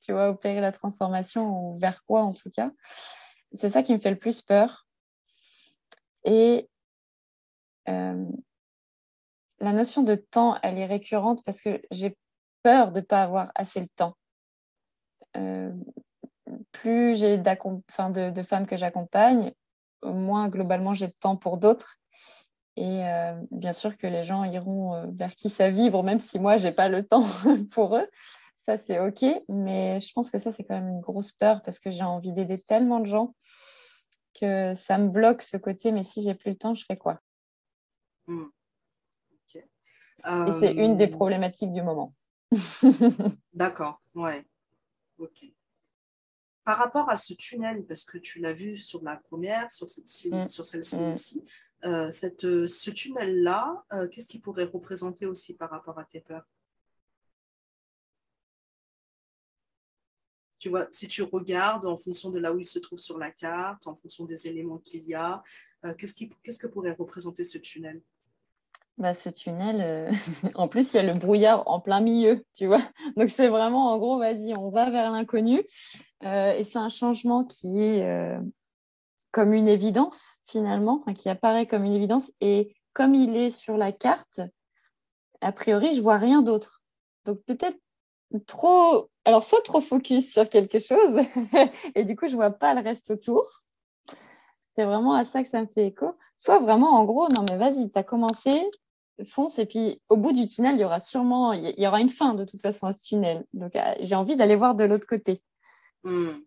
tu vois opérer la transformation ou vers quoi en tout cas. C'est ça qui me fait le plus peur. Et euh, la notion de temps, elle est récurrente parce que j'ai peur de ne pas avoir assez le temps. Euh, plus j'ai de, femmes que j'accompagne, moins globalement j'ai de temps pour d'autres. Et euh, bien sûr que les gens iront vers qui ça vibre, même si moi, je n'ai pas le temps [laughs] pour eux. Ça, c'est OK. Mais je pense que ça, c'est quand même une grosse peur parce que j'ai envie d'aider tellement de gens que ça me bloque ce côté. Mais si j'ai plus le temps, je fais quoi? Et c'est une des euh, problématiques du moment. [laughs] D'accord, ouais. OK. Par rapport à ce tunnel, parce que tu l'as vu sur la première, sur, sur celle-ci hmm. aussi, euh, cette, ce tunnel-là, euh, qu'est-ce qu'il pourrait représenter aussi par rapport à tes peurs? Tu vois, si tu regardes en fonction de là où il se trouve sur la carte, en fonction des éléments qu'il y a, euh, qu'est-ce, qui, qu'est-ce que pourrait représenter ce tunnel? Bah, ce tunnel, euh, [laughs] en plus, il y a le brouillard en plein milieu, tu vois? Donc, c'est vraiment, en gros, vas-y, on va vers l'inconnu. Euh, et c'est un changement qui est comme une évidence, finalement, qui apparaît comme une évidence. Et comme il est sur la carte, a priori, je vois rien d'autre. Donc, peut-être trop, alors soit trop focus sur quelque chose, [laughs] et du coup, je vois pas le reste autour. C'est vraiment à ça que ça me fait écho. Soit vraiment, en gros, non, mais vas-y, tu as commencé, fonce, et puis au bout du tunnel, il y aura sûrement, il y aura une fin de toute façon à ce tunnel. Donc, euh, j'ai envie d'aller voir de l'autre côté. Hmm.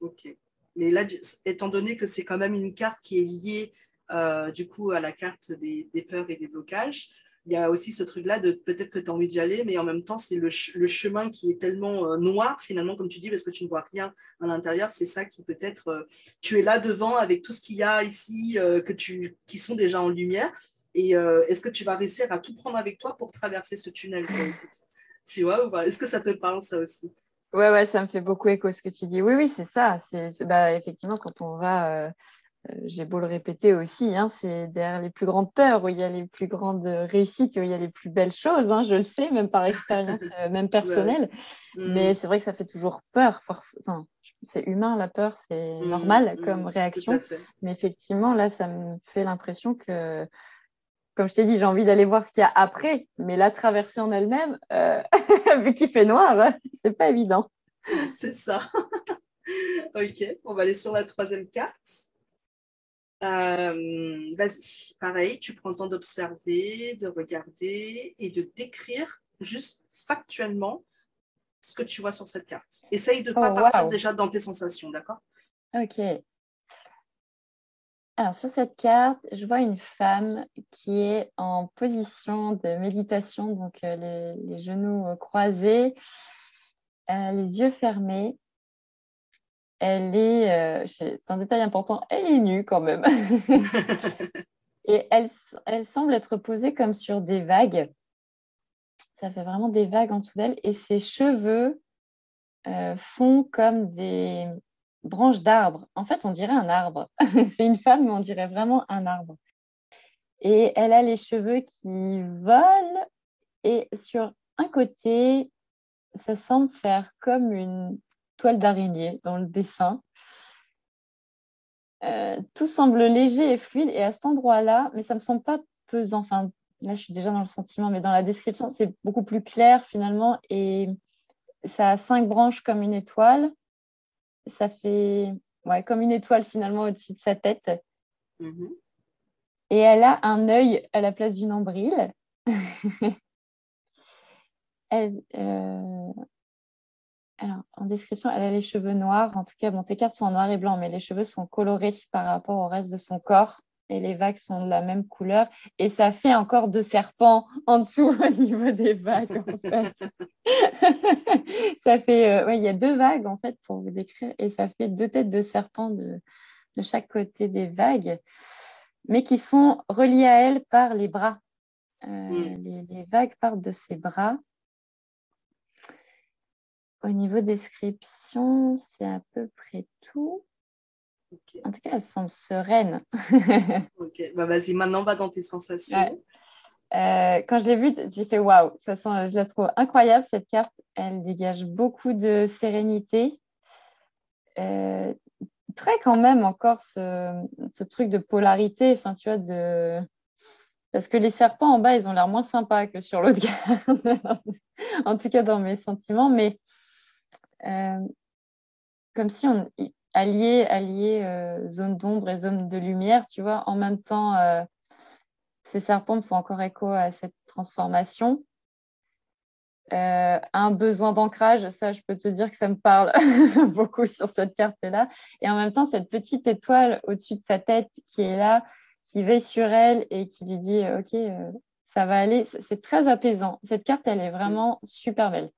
Ok. Mais là, étant donné que c'est quand même une carte qui est liée, euh, du coup, à la carte des, peurs et des blocages, il y a aussi ce truc-là de peut-être que tu as envie d'y aller, mais en même temps, c'est le, chemin qui est tellement euh, noir, finalement, comme tu dis, parce que tu ne vois rien à l'intérieur. C'est ça qui peut-être, euh, tu es là devant avec tout ce qu'il y a ici, que tu, qui sont déjà en lumière. Et est-ce que tu vas réussir à tout prendre avec toi pour traverser ce tunnel Tu vois, est-ce que ça te parle, ça aussi? Ouais, ouais, ça me fait beaucoup écho ce que tu dis. Oui, oui, c'est ça. C'est, bah, effectivement, quand on va euh, j'ai beau le répéter aussi, hein, c'est derrière les plus grandes peurs où il y a les plus grandes réussites, où il y a les plus belles choses. Hein, je le sais, même par expérience, [laughs] euh, même personnelle. Mm. Mais c'est vrai que ça fait toujours peur. Enfin, c'est humain, la peur, c'est mm, normal mm, comme réaction. Mais effectivement, là, ça me fait l'impression que, comme je t'ai dit, j'ai envie d'aller voir ce qu'il y a après. Mais la traversée en elle-même, euh, [laughs] vu qu'il fait noir, [laughs] c'est pas évident. C'est ça. [laughs] ok, on va aller sur la troisième carte. Euh, vas-y, pareil, tu prends le temps d'observer, de regarder et de décrire juste factuellement ce que tu vois sur cette carte. Essaye de ne pas oh, partir déjà dans tes sensations, d'accord? Ok. Alors, sur cette carte, je vois une femme qui est en position de méditation, donc euh, les, genoux euh, croisés, les yeux fermés elle est, euh, c'est un détail important, elle est nue quand même. [laughs] et elle, elle semble être posée comme sur des vagues. Ça fait vraiment des vagues en dessous d'elle. Et ses cheveux euh, font comme des branches d'arbres. En fait, on dirait un arbre. [laughs] c'est une femme, mais on dirait vraiment un arbre. Et elle a les cheveux qui volent. Et sur un côté, ça semble faire comme une toile d'araignée dans le dessin. Euh, tout semble léger et fluide et à cet endroit-là, mais ça ne me semble pas pesant. Enfin, là, je suis déjà dans le sentiment, mais dans la description, c'est beaucoup plus clair finalement et ça a cinq branches comme une étoile. Ça fait ouais, comme une étoile finalement au-dessus de sa tête. Mm-hmm. Et elle a un œil à la place du nombril. [laughs] elle, euh, alors, en description, elle a les cheveux noirs. En tout cas, bon, tes cartes sont en noir et blanc, mais les cheveux sont colorés par rapport au reste de son corps. Et les vagues sont de la même couleur. Et ça fait encore deux serpents en dessous [laughs] au niveau des vagues, en fait. [laughs] ça fait, euh, il y a deux vagues, en fait, pour vous décrire, et ça fait deux têtes de serpents de, de chaque côté des vagues, mais qui sont reliées à elles par les bras. Euh, mm. les, les, vagues partent de ses bras. Au niveau description, c'est à peu près tout. En tout cas, elles semblent sereines. [laughs] ok, bah, vas-y, maintenant va dans tes sensations. Euh, quand je l'ai vue, j'ai fait waouh. De toute façon, je la trouve incroyable cette carte. Elle dégage beaucoup de sérénité. Euh, très quand même encore ce, ce, truc de polarité. Enfin, tu vois, de parce que les serpents en bas, ils ont l'air moins sympas que sur l'autre garde. [laughs] en tout cas, dans mes sentiments. Mais euh, comme si on allier, allier euh, zone d'ombre et zone de lumière, tu vois. En même temps, euh, ces serpents font encore écho à cette transformation. Euh, un besoin d'ancrage, ça, je peux te dire que ça me parle [laughs] beaucoup sur cette carte-là. Et en même temps, cette petite étoile au-dessus de sa tête qui est là, qui veille sur elle et qui lui dit Ok, ça va aller. C'est très apaisant. Cette carte, elle est vraiment super belle.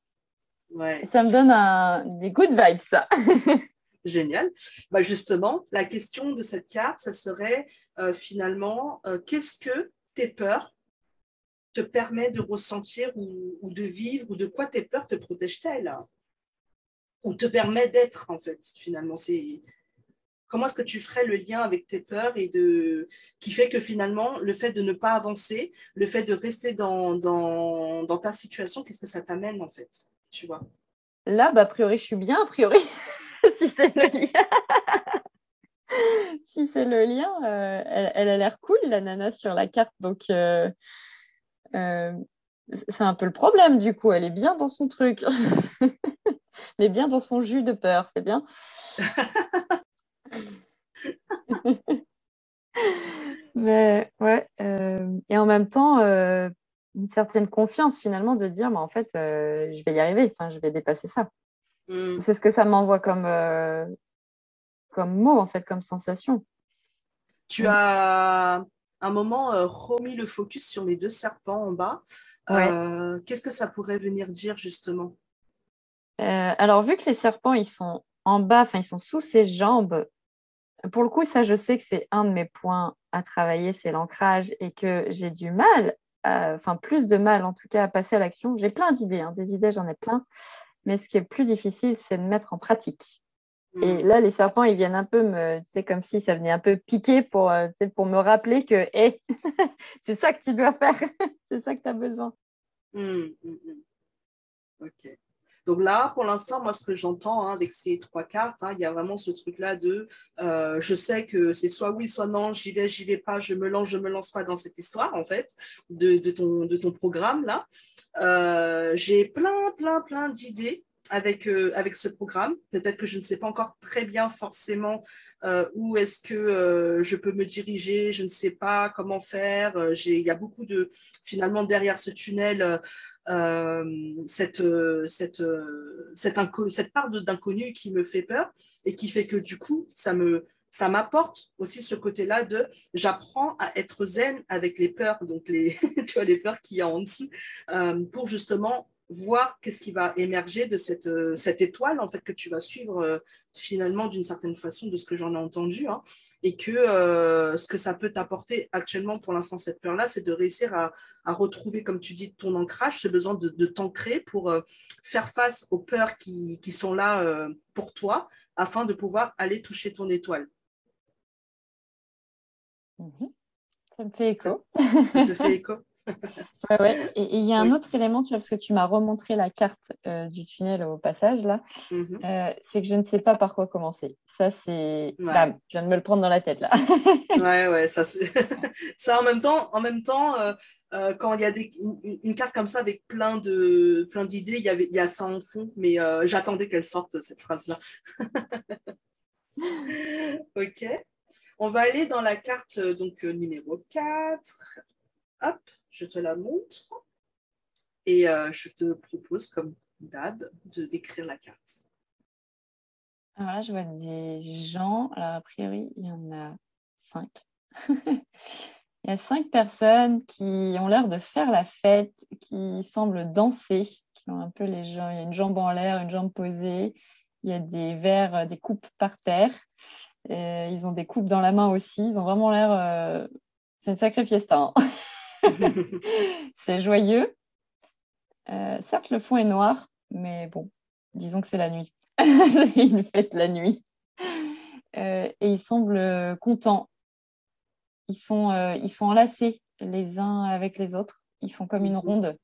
Ouais. Ça me donne des good vibes, ça. [laughs] Génial. Bah justement, la question de cette carte, ça serait euh, finalement, euh, qu'est-ce que tes peurs te permettent de ressentir ou, de vivre ou de quoi tes peurs te protègent-elles? Ou te permet d'être, en fait, finalement? C'est Comment est-ce que tu ferais le lien avec tes peurs et de qui fait que finalement, le fait de ne pas avancer, le fait de rester dans, dans, ta situation, qu'est-ce que ça t'amène, en fait? Tu vois? Là, bah, a priori, je suis bien, a priori. [laughs] [laughs] si c'est le lien. [laughs] si c'est le lien, euh, elle, a l'air cool, la nana sur la carte. Donc, euh, euh, c'est un peu le problème, du coup. Elle est bien dans son truc. [laughs] elle est bien dans son jus de peur, c'est bien. Mais ouais, et en même temps, une certaine confiance finalement de dire, mais en fait, je vais y arriver, je vais dépasser ça. Mm. C'est ce que ça m'envoie comme, euh, comme mot, en fait, comme sensation. Tu as un moment euh, remis le focus sur les deux serpents en bas. Euh, qu'est-ce que ça pourrait venir dire justement? Alors, vu que les serpents, ils sont en bas, enfin, ils sont sous ses jambes, pour le coup, ça, je sais que c'est un de mes points à travailler, c'est l'ancrage et que j'ai du mal, enfin, plus de mal en tout cas à passer à l'action. J'ai plein d'idées, hein. des idées, j'en ai plein. Mais ce qui est plus difficile, c'est de mettre en pratique. Et mm. là, les serpents, ils viennent un peu me, c'est comme si ça venait un peu piquer pour, euh, pour me rappeler que, [laughs] hé, [laughs] c'est ça que tu dois faire, [laughs] c'est ça que tu as besoin. Mm, mm, ok. Donc là, pour l'instant, moi, ce que j'entends hein, avec ces trois cartes, hein, il y a vraiment ce truc-là de euh, je sais que c'est soit oui, soit non, j'y vais, j'y vais pas, je me lance, je me lance pas dans cette histoire, en fait, de, ton, de ton programme là. Euh, j'ai plein, plein, plein d'idées avec, euh, avec ce programme. Peut-être que je ne sais pas encore très bien forcément où est-ce que je peux me diriger, je ne sais pas comment faire. il y a beaucoup de, finalement, derrière ce tunnel, euh, cette, cette, cette, cette part d'inconnu qui me fait peur et qui fait que du coup, ça m'apporte aussi ce côté-là de j'apprends à être zen avec les peurs, donc les, [laughs] tu vois, les peurs qu'il y a en dessous, euh, pour justement voir qu'est-ce qui va émerger de cette, euh, cette étoile en fait que tu vas suivre euh, finalement d'une certaine façon de ce que j'en ai entendu hein, et que euh, ce que ça peut t'apporter actuellement pour l'instant cette peur là c'est de réussir à, à, retrouver comme tu dis ton ancrage ce besoin de, de t'ancrer pour faire face aux peurs qui, qui sont là pour toi afin de pouvoir aller toucher ton étoile. Mhm. ça me fait écho. Ça te fait écho [laughs] Et il y a un autre élément, tu vois, parce que tu m'as remontré la carte euh, du tunnel au passage, là, mhm. euh, c'est que je ne sais pas par quoi commencer. Ça, c'est. je viens de me le prendre dans la tête, là. [laughs] ouais, ouais, ça, [laughs] ça en même temps, en même temps euh, quand il y a des, une, carte comme ça avec plein d'idées, il y, avait, il y a ça en fond, mais j'attendais qu'elle sorte, cette phrase-là. [laughs] ok. On va aller dans la carte donc numéro 4. Hop je te la montre et euh, je te propose, comme d'hab, de décrire la carte. Alors là, je vois des gens. Alors, a priori, il y en a cinq. [laughs] Il y a cinq personnes qui ont l'air de faire la fête, qui semblent danser, qui ont un peu les jambes, il y a une jambe en l'air, une jambe posée, il y a des verres, euh, des coupes par terre, ils ont des coupes dans la main aussi, ils ont vraiment l'air, euh, c'est une sacrée fiesta. Hein. [laughs] [laughs] c'est joyeux. Euh, certes, le fond est noir, mais bon, disons que c'est la nuit. [laughs] une fête la nuit. et ils semblent contents ils sont, euh, ils sont enlacés les uns avec les autres. Ils font comme une mhm. ronde.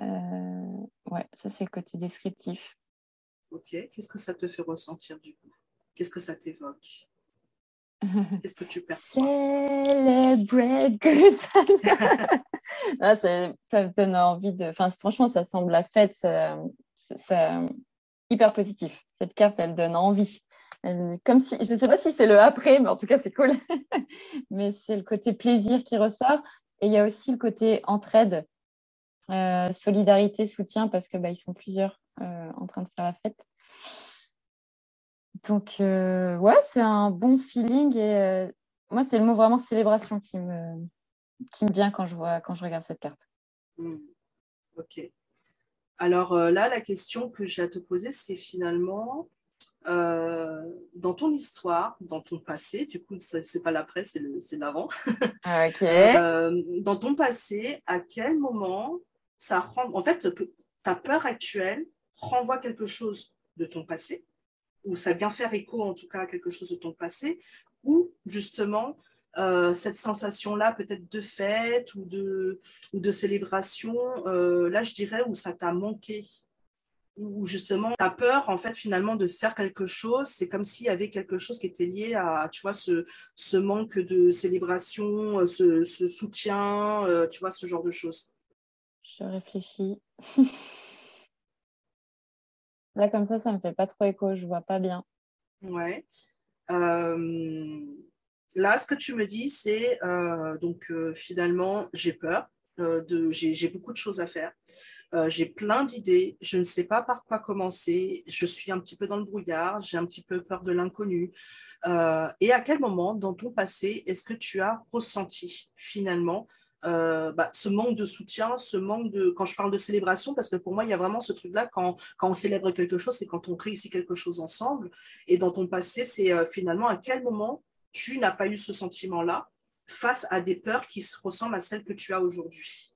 Euh, ouais, ça c'est le côté descriptif. Ok, qu'est-ce que ça te fait ressentir du coup? Qu'est-ce que ça t'évoque? [laughs] Qu'est-ce que tu perçois? Celebrate good [laughs] ça, ça donne envie de. Enfin, franchement, ça semble la fête. C'est hyper positif. Cette carte, elle donne envie comme si, je ne sais pas si c'est le après, mais en tout cas, c'est cool. [laughs] mais c'est le côté plaisir qui ressort. Et il y a aussi le côté entraide, euh, solidarité, soutien, parce que bah, ils sont plusieurs euh, en train de faire la fête. Donc, euh, ouais, c'est un bon feeling. Et moi, c'est le mot vraiment célébration qui me, qui me vient quand je, vois, quand je regarde cette carte. Hmm. Ok. Alors là, la question que j'ai à te poser, c'est finalement, euh, dans ton histoire, dans ton passé, du coup, ce n'est pas l'après, c'est l'avant. Ah, [laughs] euh, dans ton passé, à quel moment ça rend. En fait, ta peur actuelle renvoie quelque chose de ton passé, ou ça vient faire écho en tout cas à quelque chose de ton passé, ou justement euh, cette sensation-là, peut-être de fête ou de, ou de célébration, là je dirais où ça t'a manqué où justement tu as peur en fait finalement de faire quelque chose, c'est comme s'il y avait quelque chose qui était lié à tu vois ce, ce manque de célébration, ce, ce soutien, euh, tu vois ce genre de choses. Je réfléchis. [laughs] Là comme ça, ça me fait pas trop écho, je vois pas bien. Ouais. Euh, là, ce que tu me dis, c'est euh, donc finalement j'ai peur, de, j'ai beaucoup de choses à faire. Euh, j'ai plein d'idées, je ne sais pas par quoi commencer, je suis un petit peu dans le brouillard, j'ai un petit peu peur de l'inconnu. Euh, et à quel moment dans ton passé est-ce que tu as ressenti finalement euh, bah, ce manque de soutien, ce manque de... Quand je parle de célébration, parce que pour moi, il y a vraiment ce truc-là, quand, quand on célèbre quelque chose, c'est quand on réussit quelque chose ensemble. Et dans ton passé, c'est finalement à quel moment tu n'as pas eu ce sentiment-là face à des peurs qui se ressemblent à celles que tu as aujourd'hui?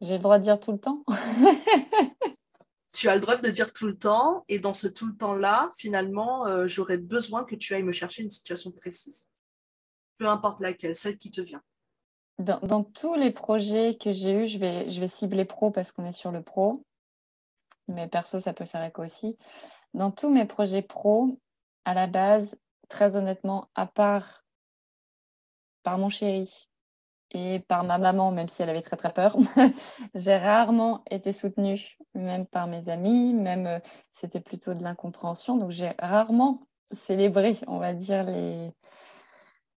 J'ai le droit de dire tout le temps. [laughs] Tu as le droit de dire tout le temps, et dans ce tout le temps-là, finalement, euh, j'aurais besoin que tu ailles me chercher une situation précise, peu importe laquelle, celle qui te vient. Dans, tous les projets que j'ai eus, je vais, je vais cibler pro parce qu'on est sur le pro, mais perso, ça peut faire écho aussi. Dans tous mes projets pro, à la base, très honnêtement, à part par mon chéri, et par ma maman, même si elle avait très très peur. [laughs] j'ai rarement été soutenue, même par mes amis, même euh, c'était plutôt de l'incompréhension. Donc j'ai rarement célébré, on va dire, les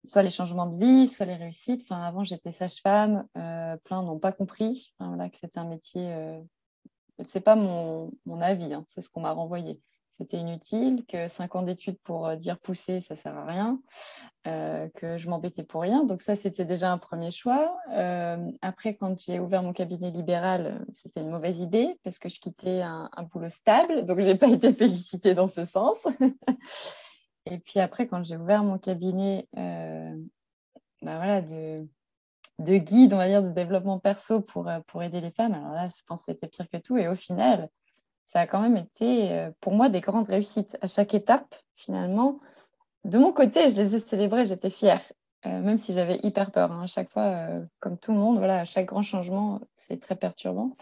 soit les changements de vie, soit les réussites. Enfin, avant, j'étais sage-femme, euh, plein n'ont pas compris voilà, que c'était un métier. Euh... C'est pas mon, avis, hein, c'est ce qu'on m'a renvoyé c'était inutile, que cinq ans d'études pour euh, dire pousser, ça sert à rien, euh, que je m'embêtais pour rien. Donc ça, c'était déjà un premier choix. Euh, après, quand j'ai ouvert mon cabinet libéral, c'était une mauvaise idée parce que je quittais un, boulot stable, donc je n'ai pas été [laughs] félicitée dans ce sens. [laughs] Et puis après, quand j'ai ouvert mon cabinet bah voilà, de, de guide, on va dire, de développement perso pour, pour aider les femmes, alors là, je pense que c'était pire que tout. Et au final, ça a quand même été euh, pour moi des grandes réussites. À chaque étape, finalement, de mon côté, je les ai célébrées, j'étais fière, euh, même si j'avais hyper peur. Hein. À chaque fois, euh, comme tout le monde, voilà, à chaque grand changement, c'est très perturbant.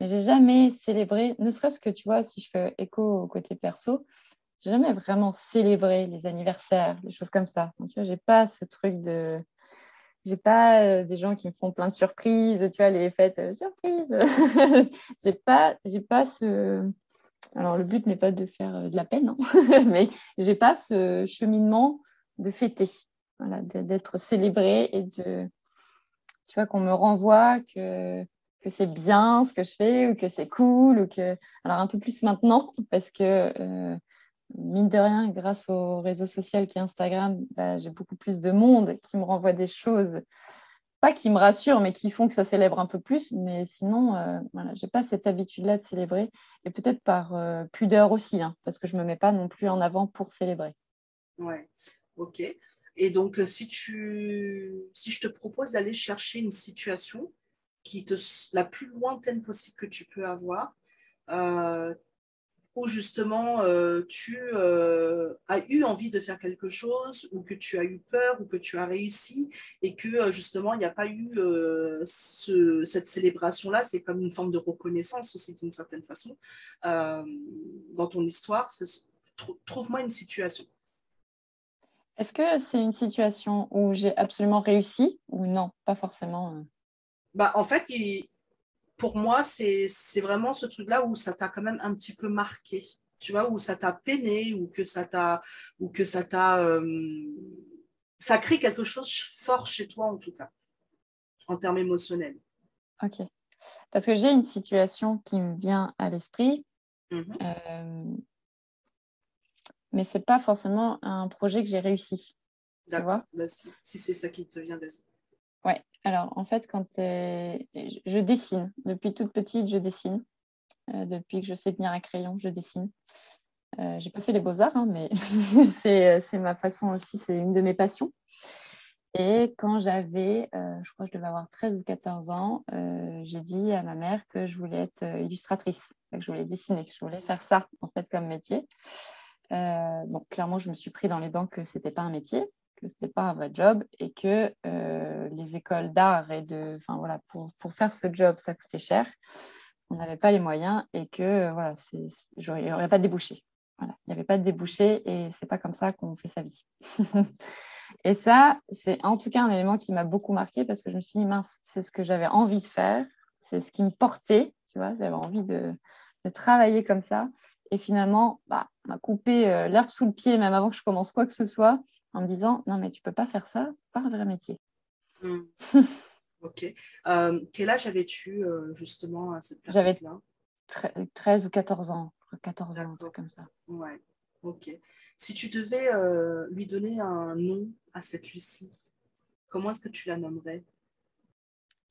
Mais j'ai jamais célébré, ne serait-ce que, tu vois, si je fais écho au côté perso, jamais vraiment célébré les anniversaires, les choses comme ça. Donc, tu vois, j'ai pas ce truc de j'ai pas euh, des gens qui me font plein de surprises, tu vois, les fêtes euh, surprises. [laughs] j'ai pas, pas ce. Alors le but n'est pas de faire euh, de la peine, hein. [laughs] mais j'ai pas ce cheminement de fêter, voilà, d'être célébré et de, tu vois, qu'on me renvoie que que c'est bien ce que je fais ou que c'est cool ou que alors un peu plus maintenant parce que mine de rien, grâce au réseau social qui est Instagram, bah, j'ai beaucoup plus de monde qui me renvoie des choses, pas qui me rassurent, mais qui font que ça célèbre un peu plus. Mais sinon, euh, voilà, je n'ai pas cette habitude-là de célébrer. Et peut-être par euh, pudeur aussi, hein, parce que je ne me mets pas non plus en avant pour célébrer. Ouais, ok. Et donc, euh, si, tu, si je te propose d'aller chercher une situation qui te, la plus lointaine possible que tu peux avoir, où justement euh, tu euh, as eu envie de faire quelque chose, ou que tu as eu peur, ou que tu as réussi, et que justement il n'y a pas eu ce, cette célébration-là, c'est comme une forme de reconnaissance aussi d'une certaine façon dans ton histoire. Trouve-moi une situation. Est-ce que c'est une situation où j'ai absolument réussi ou non? Pas forcément. Bah, en fait, il, pour moi, c'est vraiment ce truc-là où ça t'a quand même un petit peu marqué, tu vois, où ça t'a peiné, ou que ça t'a, ou que ça t'a, euh, ça crée quelque chose fort chez toi en tout cas, en termes émotionnels. Ok, parce que j'ai une situation qui me vient à l'esprit, mm-hmm. euh, mais c'est pas forcément un projet que j'ai réussi. D'accord. Si c'est ça qui te vient, vas-y. Ouais, alors en fait, quand euh, je dessine, depuis toute petite, je dessine. Euh, depuis que je sais tenir un crayon, je dessine. Euh, j'ai pas fait les beaux-arts, hein, mais [laughs] c'est ma façon aussi, c'est une de mes passions. Et quand j'avais, je crois que je devais avoir 13 ou 14 ans, j'ai dit à ma mère que je voulais être illustratrice, que je voulais dessiner, que je voulais faire ça en fait comme métier. bon, clairement, je me suis pris dans les dents que c'était pas un métier, que ce n'était pas un vrai job et que euh, les écoles d'art et de. Enfin voilà, pour, pour, faire ce job, ça coûtait cher. On n'avait pas les moyens et que euh, voilà, il n'y aurait pas de débouché. Voilà, il n'y avait pas de débouché et c'est pas comme ça qu'on fait sa vie. [laughs] et ça, c'est en tout cas un élément qui m'a beaucoup marqué parce que je me suis dit, mince, c'est ce que j'avais envie de faire, c'est ce qui me portait, tu vois, j'avais envie de, de, travailler comme ça. Et finalement, bah, m'a coupé euh, l'herbe sous le pied, même avant que je commence quoi que ce soit en me disant non mais tu peux pas faire ça, c'est pas un vrai métier. Hmm. ok. Euh, quel âge avais-tu euh, justement à cette période-là? J'avais 13 ou 14 ans, 14 ans, un truc comme ça. Ouais. Ok. Si tu devais euh, lui donner un nom à cette Lucie, comment est-ce que tu la nommerais?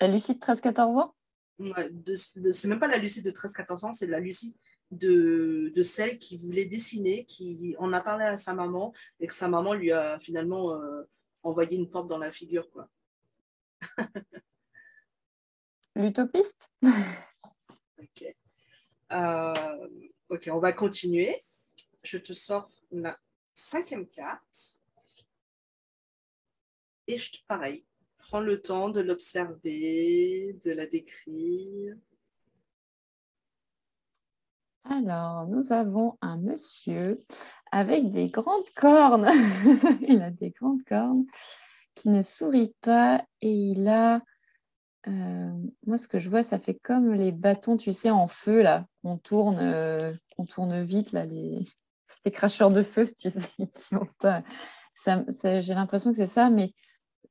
La Lucie de 13-14 ans? Ouais, C'est même pas la Lucie de 13-14 ans, c'est la Lucie de, de, celle qui voulait dessiner, qui en a parlé à sa maman et que sa maman lui a finalement euh, envoyé une porte dans la figure. quoi. [laughs] L'utopiste? Ok. Euh, ok, on va continuer. Je te sors la cinquième carte. Et je, pareil, prends le temps de l'observer, de la décrire. Alors, nous avons un monsieur avec des grandes cornes. [laughs] il a des grandes cornes qui ne sourit pas et il a, euh, moi ce que je vois, ça fait comme les bâtons, tu sais, en feu là, on tourne, euh, tourne vite là, les, [laughs] les, cracheurs de feu, tu sais, [laughs] qui ont. J'ai l'impression que c'est ça, mais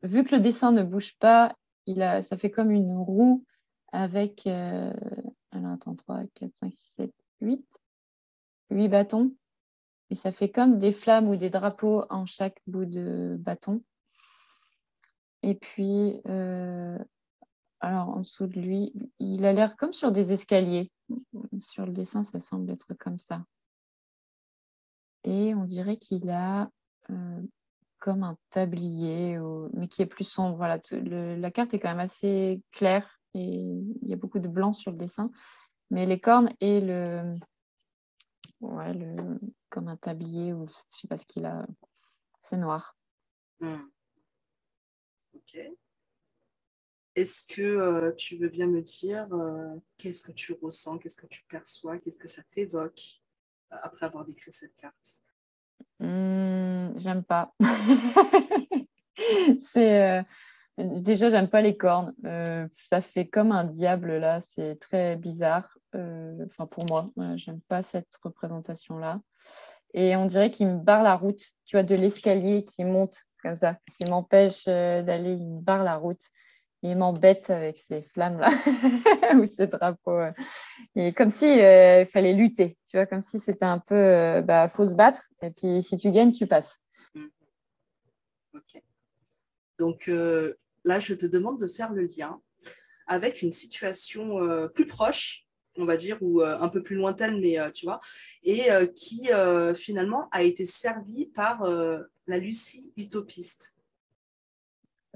vu que le dessin ne bouge pas, il a, ça fait comme une roue avec, euh, alors attends, 3, 4, 5, 6, 7, 8, 8 bâtons. Et ça fait comme des flammes ou des drapeaux en chaque bout de bâton. Et puis, euh, alors en dessous de lui, il a l'air comme sur des escaliers. Sur le dessin, ça semble être comme ça. Et on dirait qu'il a euh, comme un tablier, mais qui est plus sombre. La carte est quand même assez claire et il y a beaucoup de blanc sur le dessin. Mais les cornes et le, ouais, le comme un tablier ou je sais pas ce qu'il a, c'est noir. Hmm. Ok. Est-ce que euh, tu veux bien me dire euh, qu'est-ce que tu ressens, qu'est-ce que tu perçois, qu'est-ce que ça t'évoque euh, après avoir décrit cette carte? Hmm, J'aime pas. [laughs] c'est déjà j'aime pas les cornes. ça fait comme un diable là, c'est très bizarre. Euh, enfin pour moi, j'aime pas cette représentation-là. Et on dirait qu'il me barre la route, tu vois, de l'escalier qui monte comme ça, qui m'empêche euh, d'aller, il me barre la route. il m'embête avec ces flammes-là [laughs] ou ces drapeaux. Et comme si fallait lutter, tu vois, comme si c'était un peu, bah, faut se battre. Et puis si tu gagnes, tu passes. Mmh. Ok. Donc là, je te demande de faire le lien avec une situation plus proche on va dire, ou euh, un peu plus lointaine, mais euh, tu vois, et euh, qui finalement a été servie par la Lucie utopiste.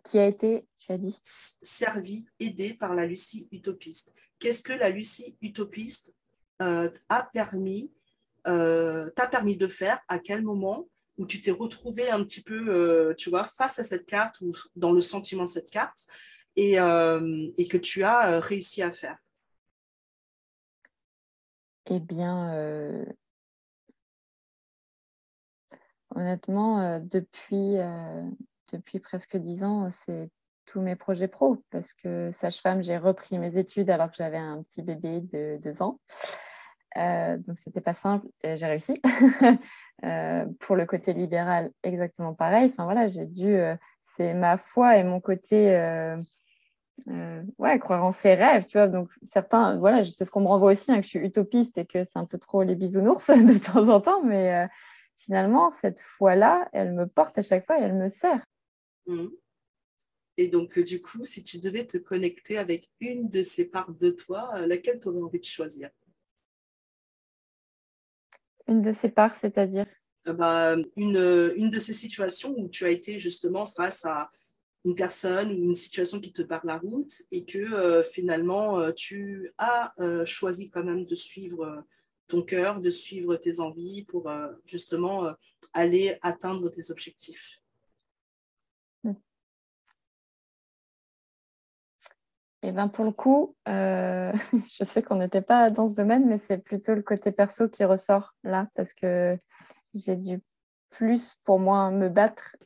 Qui a été, tu as dit? Servie, aidée par la Lucie utopiste. Qu'est-ce que la Lucie utopiste a permis, t'a permis de faire? À quel moment où tu t'es retrouvé un petit peu, tu vois, face à cette carte ou dans le sentiment de cette carte et, et que tu as réussi à faire? Eh bien, euh, honnêtement, euh, depuis, euh, depuis presque dix ans, c'est tous mes projets pro parce que sage-femme, j'ai repris mes études alors que j'avais un petit bébé de deux ans. donc, c'était pas simple et j'ai réussi. [laughs] pour le côté libéral, exactement pareil. Enfin, voilà, j'ai dû, c'est ma foi et mon côté euh, ouais, croire en ses rêves, tu vois. Donc, certains, voilà, c'est ce qu'on me renvoie aussi, hein, que je suis utopiste et que c'est un peu trop les bisounours [laughs] de temps en temps, mais euh, finalement, cette foi-là, elle me porte à chaque fois et elle me sert. Mmh. Et donc, euh, du coup, si tu devais te connecter avec une de ces parts de toi, laquelle tu aurais envie de choisir? Une de ces parts, c'est-à-dire? Bah, une, une de ces situations où tu as été justement face à une personne ou une situation qui te barre la route et que euh, finalement euh, tu as euh, choisi quand même de suivre ton cœur, de suivre tes envies pour justement aller atteindre tes objectifs. Et eh ben pour le coup, [laughs] je sais qu'on n'était pas dans ce domaine, mais c'est plutôt le côté perso qui ressort là, parce que j'ai dû plus pour moi me battre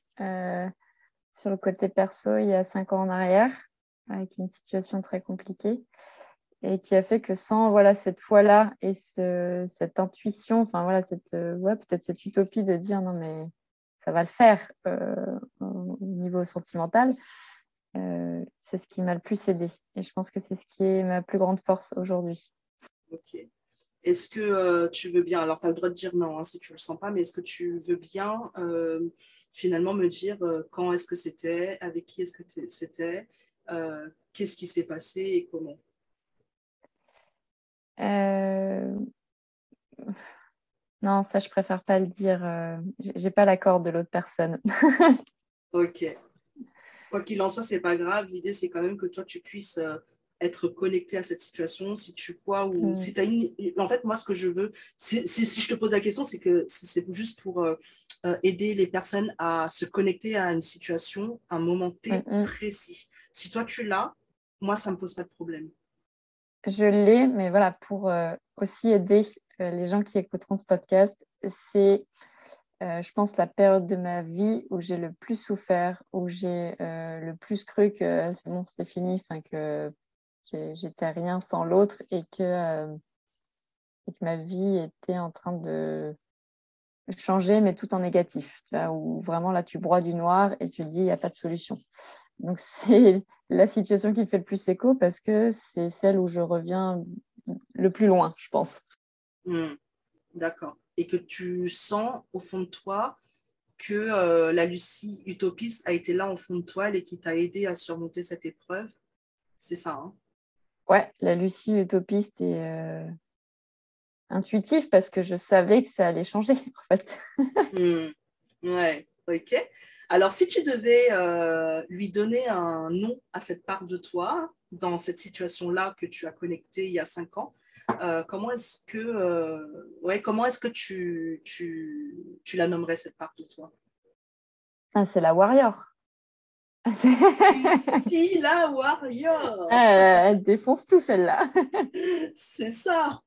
sur le côté perso il y a cinq ans en arrière, avec une situation très compliquée, et qui a fait que sans voilà cette foi-là et cette intuition, enfin voilà cette euh, ouais, peut-être cette utopie de dire non mais ça va le faire euh, au niveau sentimental, euh, c'est ce qui m'a le plus aidé. Et je pense que c'est ce qui est ma plus grande force aujourd'hui. Est-ce que tu veux bien, alors tu as le droit de dire non hein, si tu ne le sens pas, mais est-ce que tu veux bien finalement me dire euh, quand est-ce que c'était, avec qui est-ce que c'était, euh, qu'est-ce qui s'est passé et comment? Euh, Non, ça, je préfère pas le dire. J'ai pas l'accord de l'autre personne. [laughs] ok. Quoi qu'il en soit, c'est pas grave. L'idée, c'est quand même que toi, tu puisses être connecté à cette situation, si tu vois ou mm. si tu as une... En fait, moi, ce que je veux, si, si, je te pose la question, c'est que c'est juste pour euh, aider les personnes à se connecter à une situation, un moment T mm, mm. précis. Si toi tu l'as, moi ça ne me pose pas de problème. Je l'ai, mais voilà, pour euh, aussi aider euh, les gens qui écouteront ce podcast, c'est, je pense, la période de ma vie où j'ai le plus souffert, où j'ai le plus cru que c'est bon, c'était fini, que, que j'étais rien sans l'autre et que, et que ma vie était en train de changer, mais tout en négatif, où vraiment là, tu broies du noir et tu te dis, il n'y a pas de solution. Donc, [laughs] c'est la situation qui fait le plus écho parce que c'est celle où je reviens le plus loin, je pense. Hmm. D'accord. Et que tu sens au fond de toi que euh, la Lucie utopiste a été là au fond de toi et qui t'a aidé à surmonter cette épreuve? C'est ça, hein? Ouais, la Lucie utopiste est, euh, intuitif parce que je savais que ça allait changer [laughs] en fait. Hmm. Ouais, ok. Alors si tu devais euh, lui donner un nom à cette part de toi dans cette situation-là que tu as connectée il y a cinq ans, euh, comment est-ce que, ouais, comment est-ce que tu, tu, tu, la nommerais cette part de toi? Ah, C'est la warrior. [laughs] si, la warrior. elle défonce tout celle-là. [laughs] C'est ça.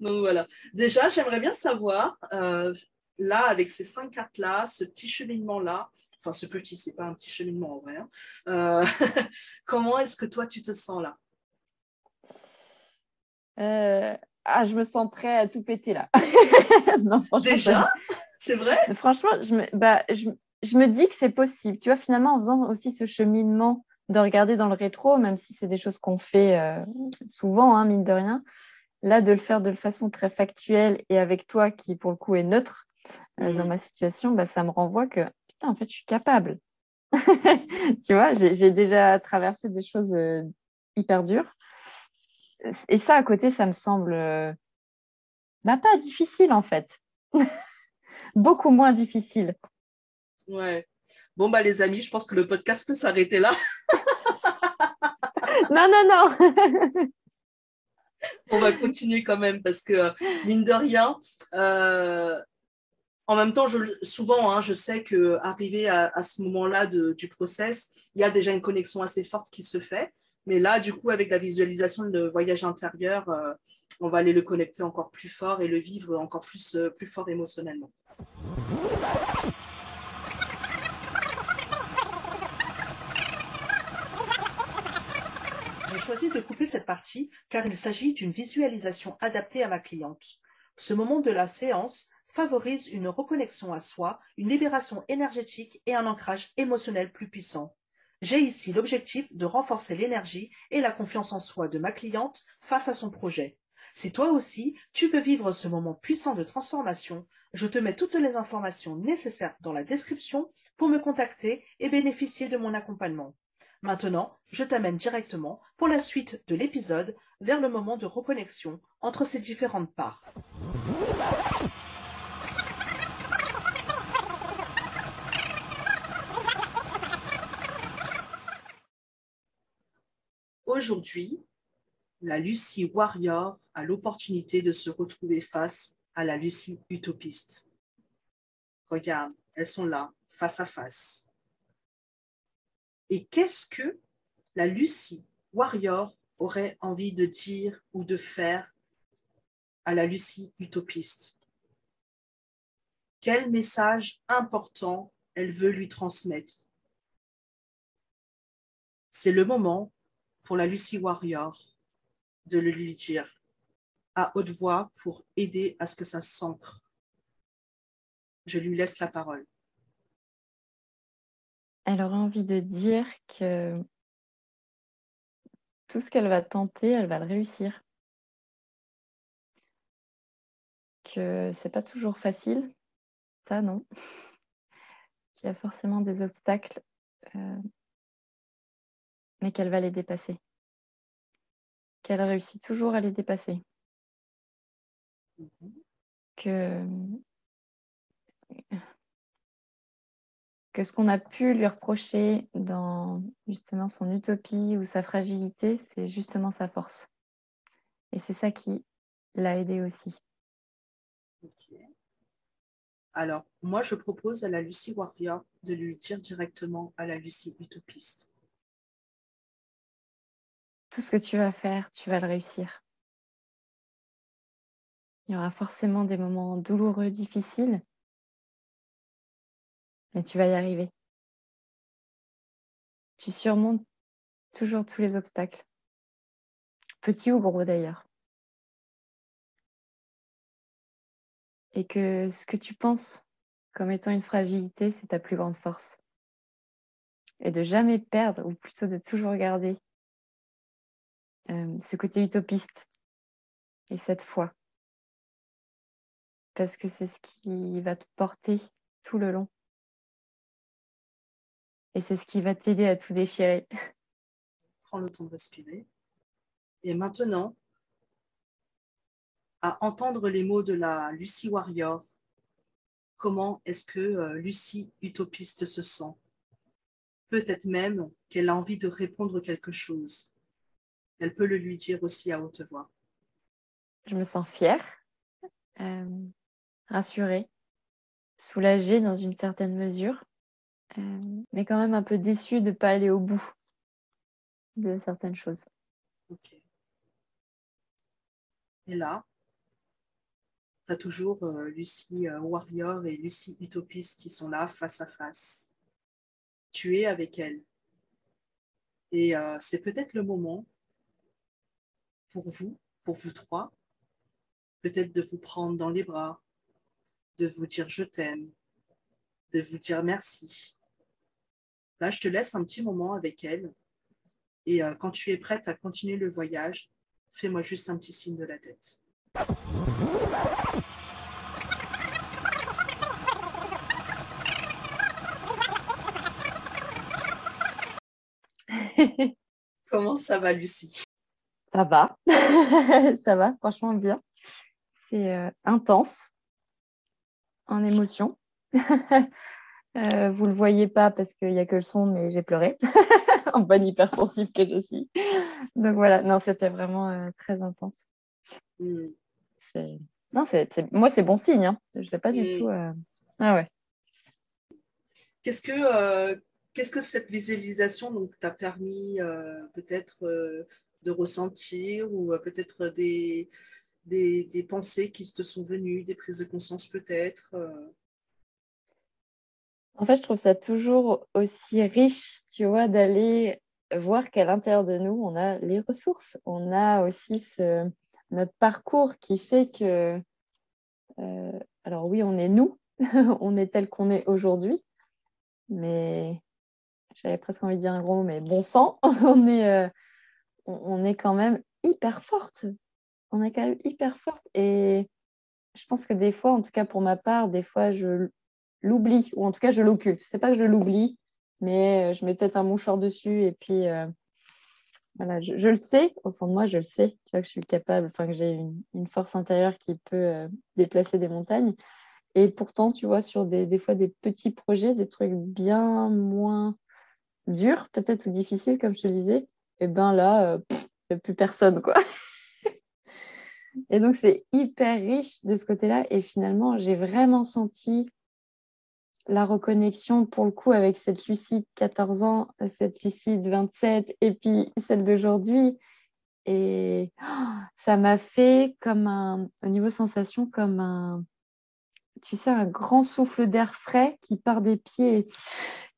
Donc voilà. Déjà, j'aimerais bien savoir, euh, là, avec ces cinq cartes-là, ce petit cheminement-là, enfin ce petit, c'est pas un petit cheminement en vrai, hein, euh, [laughs] comment est-ce que toi, tu te sens là? Euh, ah, je me sens prêt à tout péter là. Déjà? C'est vrai? Franchement, je me, bah, je, je me dis que c'est possible. Tu vois, finalement, en faisant aussi ce cheminement de regarder dans le rétro, même si c'est des choses qu'on fait euh, souvent, hein, mine de rien, là, de le faire de façon très factuelle et avec toi qui, pour le coup, est neutre euh, dans ma situation, bah, ça me renvoie que, putain, en fait, je suis capable. [laughs] tu vois, j'ai déjà traversé des choses euh, hyper dures. Et ça, à côté, ça me semble bah, pas difficile, en fait. [laughs] Beaucoup moins difficile. Ouais. Bon, bah, les amis, je pense que le podcast peut s'arrêter là. non, non, non. [laughs] On va continuer quand même parce que, mine de rien, euh, en même temps, je, souvent, hein, je sais à, à ce moment-là du process, il y a déjà une connexion assez forte qui se fait. Mais là, du coup, avec la visualisation de voyage intérieur, euh, on va aller le connecter encore plus fort et le vivre encore plus, euh, plus fort émotionnellement. J'ai choisi de couper cette partie car il s'agit d'une visualisation adaptée à ma cliente. Ce moment de la séance favorise une reconnexion à soi, une libération énergétique et un ancrage émotionnel plus puissant. J'ai ici l'objectif de renforcer l'énergie et la confiance en soi de ma cliente face à son projet. Si toi aussi, tu veux vivre ce moment puissant de transformation, je te mets toutes les informations nécessaires dans la description pour me contacter et bénéficier de mon accompagnement. Maintenant, je t'amène directement pour la suite de l'épisode vers le moment de reconnexion entre ces différentes parts. Aujourd'hui, la Lucie Warrior a l'opportunité de se retrouver face à la Lucie utopiste. Regarde, elles sont là, face à face. Et qu'est-ce que la Lucie Warrior aurait envie de dire ou de faire à la Lucie utopiste? Quel message important elle veut lui transmettre? C'est le moment pour la Lucie Warrior de le lui dire à haute voix pour aider à ce que ça s'ancre. Je lui laisse la parole elle aura envie de dire que tout ce qu'elle va tenter, elle va le réussir. Que c'est pas toujours facile, ça non. [laughs] Qu'il y a forcément des obstacles, euh, mais qu'elle va les dépasser. Qu'elle réussit toujours à les dépasser. Mm-hmm. Que que ce qu'on a pu lui reprocher dans justement son utopie ou sa fragilité, c'est justement sa force. Et c'est ça qui l'a aidé aussi. Alors, moi, je propose à la Lucie Warrior de lui dire directement à la Lucie utopiste. Tout ce que tu vas faire, tu vas le réussir. Il y aura forcément des moments douloureux, difficiles, mais tu vas y arriver. Tu surmontes toujours tous les obstacles, petits ou gros d'ailleurs. Et que ce que tu penses comme étant une fragilité, c'est ta plus grande force. Et de jamais perdre, ou plutôt de toujours garder euh, ce côté utopiste et cette foi. Parce que c'est ce qui va te porter tout le long. Et c'est ce qui va t'aider à tout déchirer. Prends le temps de respirer. Et maintenant, à entendre les mots de la Lucie Warrior, comment est-ce que euh, Lucie utopiste se sent? Peut-être même qu'elle a envie de répondre quelque chose. Elle peut le lui dire aussi à haute voix. Je me sens fière, euh, rassurée, soulagée dans une certaine mesure. Euh, mais quand même un peu déçue de ne pas aller au bout de certaines choses. Et là, tu as toujours euh, Lucie euh, Warrior et Lucie Utopiste qui sont là face à face. Tu es avec elle. Et c'est peut-être le moment pour vous, pour vous trois, peut-être de vous prendre dans les bras, de vous dire je t'aime, de vous dire merci. Là, je te laisse un petit moment avec elle. Et euh, quand tu es prête à continuer le voyage, fais-moi juste un petit signe de la tête. [laughs] Comment ça va, Lucie? Ça va. [laughs] ça va, franchement bien. C'est euh, intense en émotion. [laughs] Euh, vous ne le voyez pas parce qu'il n'y a que le son, mais j'ai pleuré [laughs] en bonne hypersensible que je suis. Donc voilà, non, c'était vraiment euh, très intense. Hmm. Non, moi, c'est bon signe. Hein. Je ne sais pas du hmm. tout. Ah ouais. Qu'est-ce que, qu'est-ce que cette visualisation t'a permis peut-être de ressentir ou peut-être des, des, des, pensées qui te sont venues, des prises de conscience peut-être en fait, je trouve ça toujours aussi riche, tu vois, d'aller voir qu'à l'intérieur de nous, on a les ressources. On a aussi notre parcours qui fait que, euh, alors oui, on est nous, [laughs] on est tel qu'on est aujourd'hui, mais j'avais presque envie de dire un gros mais bon sang, [laughs] on est, euh, on est quand même hyper forte. On est quand même hyper forte. Et je pense que des fois, en tout cas pour ma part, des fois, je, l'oublie, ou en tout cas je l'occulte. C'est pas que je l'oublie, mais euh, je mets peut-être un mouchoir dessus et puis euh, voilà, je, le sais, au fond de moi, je le sais, tu vois que je suis capable, enfin que j'ai une, force intérieure qui peut euh, déplacer des montagnes. Et pourtant, tu vois, sur des, des fois des petits projets, des trucs bien moins durs, peut-être ou difficiles, comme je te disais, et ben là, il n'y a plus personne, quoi. [laughs] et donc, c'est hyper riche de ce côté-là. Et finalement, j'ai vraiment senti la reconnexion pour le coup avec cette Lucie de 14 ans, cette Lucie de 27 et puis celle d'aujourd'hui. Et ça m'a fait comme un, au niveau sensation, comme un, tu sais, un grand souffle d'air frais qui part des pieds,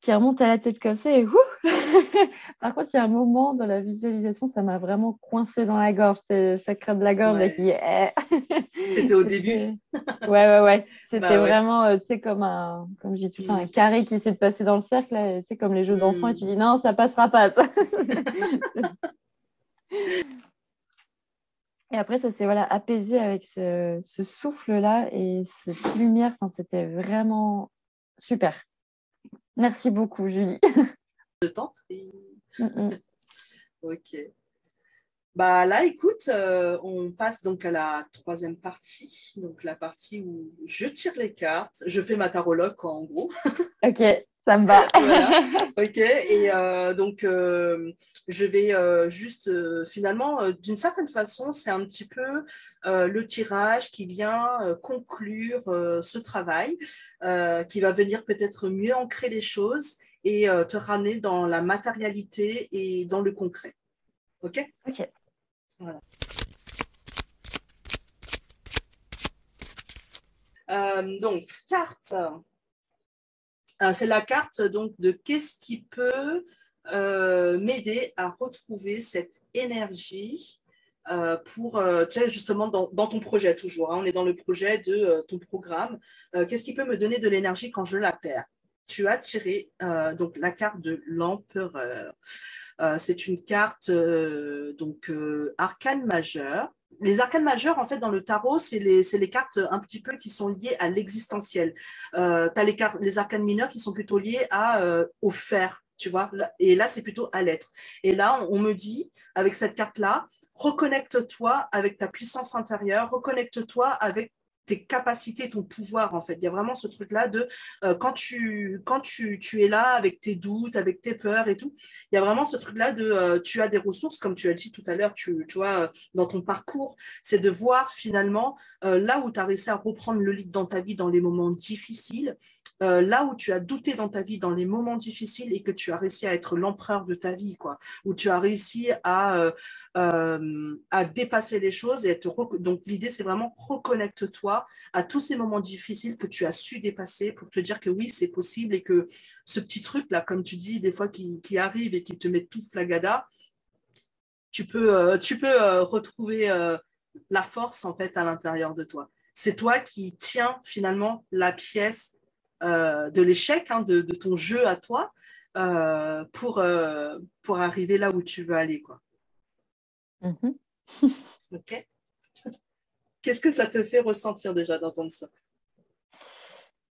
qui remonte à la tête comme ça et [laughs] Par contre, il y a un moment dans la visualisation, ça m'a vraiment coincé dans la gorge, le chakra de la gorge qui C'était au [laughs] début. ouais, ouais, ouais. C'était bah vraiment, euh, tu sais, comme un, comme j'ai tout un mm. carré qui essaie de passer dans le cercle, tu sais, comme les jeux d'enfants, et tu dis non, ça passera pas. [laughs] Et après, ça s'est voilà, apaisé avec ce, ce souffle-là et cette lumière. Enfin, c'était vraiment super. Merci beaucoup, Julie. Je t'en prie. [laughs] ok. Bah là, écoute, euh, on passe donc à la troisième partie, donc la partie où je tire les cartes, je fais ma tarologue, en gros. [laughs] ok, ça me va. [laughs] Ok, et euh, donc euh, je vais juste, finalement, d'une certaine façon, c'est un petit peu le tirage qui vient conclure ce travail, qui va venir peut-être mieux ancrer les choses et te ramener dans la matérialité et dans le concret. OK? OK. Euh, donc, carte. Euh, c'est la carte donc, de qu'est-ce qui peut m'aider à retrouver cette énergie pour, tu justement, dans, ton projet toujours. Hein. on est dans le projet de ton programme. qu'est-ce qui peut me donner de l'énergie quand je la perds? Tu as tiré euh, donc la carte de l'empereur. Euh, c'est une carte euh, donc arcane majeure. Les arcanes majeures, en fait, dans le tarot, c'est les, cartes un petit peu qui sont liées à l'existentiel. tu as les, cartes, les arcanes mineures qui sont plutôt liées à, au faire, tu vois. Et là, c'est plutôt à l'être. Et là, on me dit, avec cette carte-là, reconnecte-toi avec ta puissance intérieure, reconnecte-toi avec tes capacités, ton pouvoir, en fait. Il y a vraiment ce truc-là de euh, quand, tu, quand tu, tu, es là avec tes doutes, avec tes peurs et tout, il y a vraiment ce truc-là de euh, tu as des ressources, comme tu as dit tout à l'heure, tu, tu vois, euh, dans ton parcours, c'est de voir finalement là où tu as réussi à reprendre le lead dans ta vie dans les moments difficiles, là où tu as douté dans ta vie dans les moments difficiles et que tu as réussi à être l'empereur de ta vie, quoi, où tu as réussi à, à dépasser les choses et. Donc l'idée, c'est vraiment reconnecte-toi à tous ces moments difficiles que tu as su dépasser pour te dire que oui, c'est possible et que ce petit truc-là, comme tu dis, des fois qui, arrive et qui te met tout flagada, tu peux, euh, tu peux euh, retrouver euh, la force en fait à l'intérieur de toi. C'est toi qui tiens finalement la pièce de l'échec, hein, de, ton jeu à toi, pour, pour arriver là où tu veux aller. Quoi. [laughs] Ok. Qu'est-ce que ça te fait ressentir déjà d'entendre ça?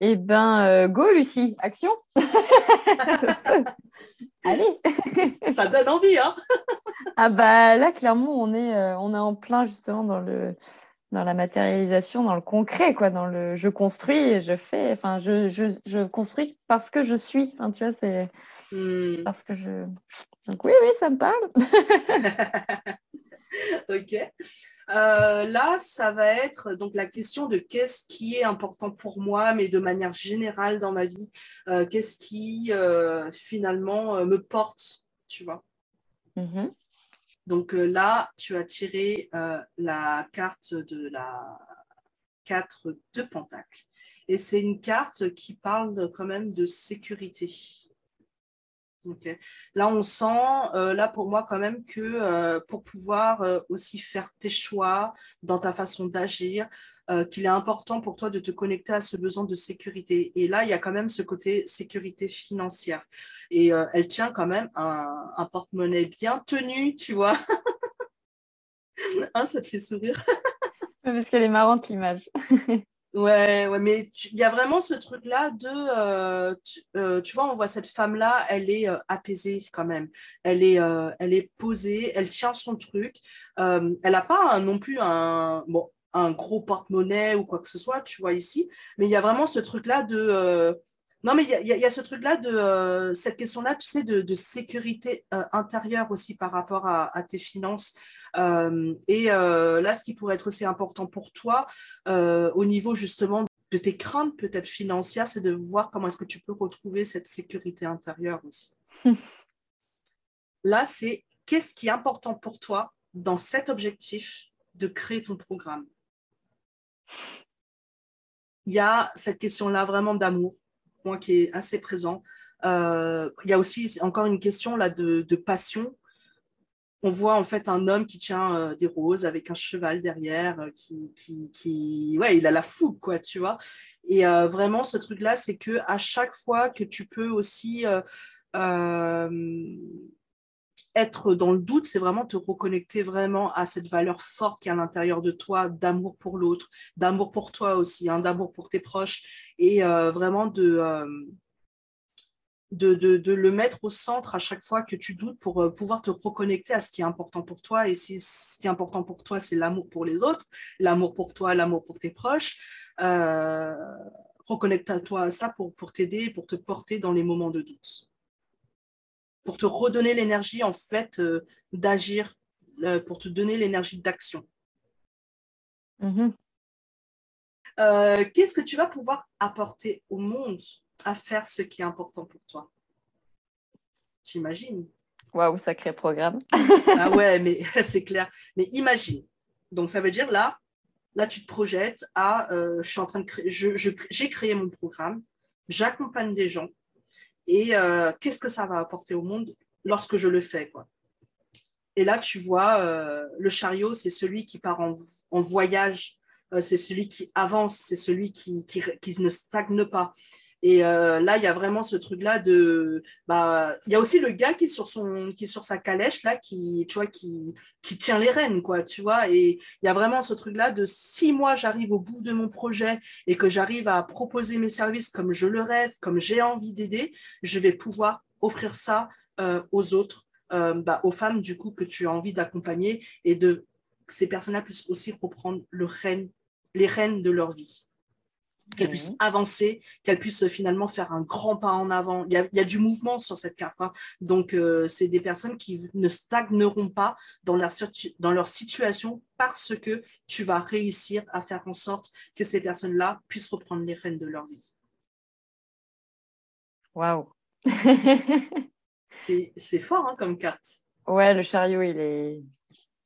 Eh ben, go Lucie, action [laughs] Allez Ça donne envie, hein Ah bah là, clairement, on est, on est en plein justement dans le dans la matérialisation, dans le concret, quoi, dans le je construis et je fais, enfin, je, je, je construis parce que je suis, enfin, tu vois, c'est hmm. parce que je. Donc, oui, oui, ça me parle. [laughs] ok. Euh, là, ça va être donc la question de qu'est-ce qui est important pour moi, mais de manière générale dans ma vie. Euh, qu'est-ce qui euh, finalement me porte, tu vois? Mm-hmm. Donc là, tu as tiré la carte de la 4 de Pentacle. Et c'est une carte qui parle quand même de sécurité. Là, on sent, euh, là pour moi quand même que euh, pour pouvoir euh, aussi faire tes choix dans ta façon d'agir, qu'il est important pour toi de te connecter à ce besoin de sécurité. Et là, il y a quand même ce côté sécurité financière. Et elle tient quand même un, porte-monnaie bien tenu, tu vois. [laughs] hein, ça te fait sourire? [laughs] Parce qu'elle est marrante l'image. [laughs] Ouais, ouais, mais il y a vraiment ce truc-là de, euh, euh, tu, vois, on voit cette femme-là, elle est euh, apaisée quand même. Elle est, elle est posée, elle tient son truc. elle n'a pas non plus un, bon, un gros porte-monnaie ou quoi que ce soit, tu vois ici, mais il y a vraiment ce truc-là de non, mais il y, a ce truc-là, de cette question-là, tu sais, de, sécurité intérieure aussi par rapport à, tes finances. Euh, et là, ce qui pourrait être aussi important pour toi, au niveau justement de tes craintes peut-être financières, c'est de voir comment est-ce que tu peux retrouver cette sécurité intérieure aussi. [laughs] là, c'est qu'est-ce qui est important pour toi dans cet objectif de créer ton programme? Il y a cette question-là vraiment d'amour, qui est assez présent. Euh, il y a aussi encore une question là de, passion. On voit en fait un homme qui tient euh, des roses avec un cheval derrière, euh, qui, ouais, il a la fougue, quoi, tu vois. Et vraiment, ce truc-là, c'est que à chaque fois que tu peux aussi être dans le doute, c'est vraiment te reconnecter vraiment à cette valeur forte qui est à l'intérieur de toi, d'amour pour l'autre, d'amour pour toi aussi, hein, d'amour pour tes proches, et euh, vraiment euh, de, de, le mettre au centre à chaque fois que tu doutes pour euh, pouvoir te reconnecter à ce qui est important pour toi. Et si ce qui est important pour toi, c'est l'amour pour les autres, l'amour pour toi, l'amour pour tes proches. reconnecte-toi à ça pour, pour t'aider, pour te porter dans les moments de doute pour te redonner l'énergie en fait euh, d'agir, euh, pour te donner l'énergie d'action. Mm-hmm. Euh, qu'est-ce que tu vas pouvoir apporter au monde à faire ce qui est important pour toi T'imagines Waouh, sacré programme. ah ouais, mais [laughs] c'est clair. Mais imagine. Donc ça veut dire là, là tu te projettes à, je suis en train de créer, j'ai créé mon programme, j'accompagne des gens, et euh, qu'est-ce que ça va apporter au monde lorsque je le fais. Quoi. Et là, tu vois, euh, le chariot, c'est celui qui part en, voyage, euh, c'est celui qui avance, c'est celui qui, qui, qui, ne stagne pas. Et euh, là, il y a vraiment ce truc-là de. Bah, il y a aussi le gars qui est sur, son, qui sur sa calèche, là, qui, tu vois, qui, qui tient les rênes, quoi, tu vois. Et il y a vraiment ce truc-là de si moi, j'arrive au bout de mon projet et que j'arrive à proposer mes services comme je le rêve, comme j'ai envie d'aider, je vais pouvoir offrir ça euh, aux autres, euh, bah, aux femmes, du coup, que tu as envie d'accompagner et de ces personnes-là puissent aussi reprendre les rênes de leur vie qu'elle puisse avancer, qu'elle puisse finalement faire un grand pas en avant. Il y a, du mouvement sur cette carte. Hein. Donc, euh, c'est des personnes qui ne stagneront pas dans leur, dans leur situation parce que tu vas réussir à faire en sorte que ces personnes-là puissent reprendre les rênes de leur vie. Waouh! c'est fort hein, comme carte. Ouais, le chariot, il est,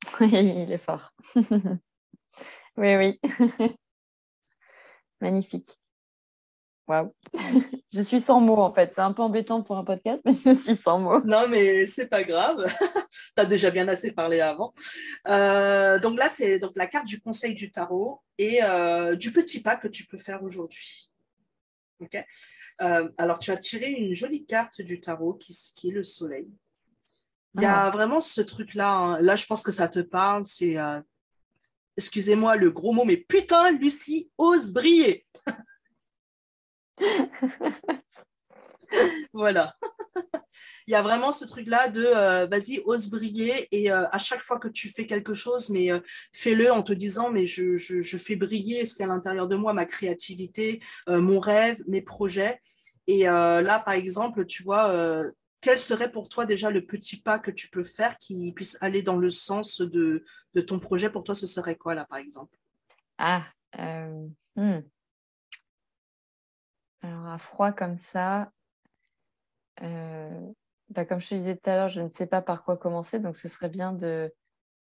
[laughs] il est fort. [laughs] oui, oui. [laughs] Magnifique. Waouh. [laughs] je suis sans mots en fait. C'est un peu embêtant pour un podcast, mais je suis sans mots. Non, mais c'est pas grave. [laughs] tu as déjà bien assez parlé avant. Euh, donc là, c'est donc la carte du conseil du tarot et euh, du petit pas que tu peux faire aujourd'hui. Ok. Euh, alors, tu as tiré une jolie carte du tarot qui, qui est le soleil. Il y a Ah. vraiment ce truc-là. hein. Là, je pense que ça te parle. C'est, excusez-moi le gros mot, mais putain, Lucie ose briller. [laughs] voilà. [laughs] Il y a vraiment ce truc-là de euh, vas-y, ose briller et euh, à chaque fois que tu fais quelque chose, mais euh, fais-le en te disant mais je, je, je fais briller ce qu'il y a à l'intérieur de moi, ma créativité, mon rêve, mes projets. Et là, par exemple, tu vois, quel serait pour toi déjà le petit pas que tu peux faire qui puisse aller dans le sens de, de ton projet? Pour toi, ce serait quoi là, par exemple? Ah, euh, hmm. Alors à froid comme ça, euh, bah, comme je te disais tout à l'heure, je ne sais pas par quoi commencer, donc ce serait bien de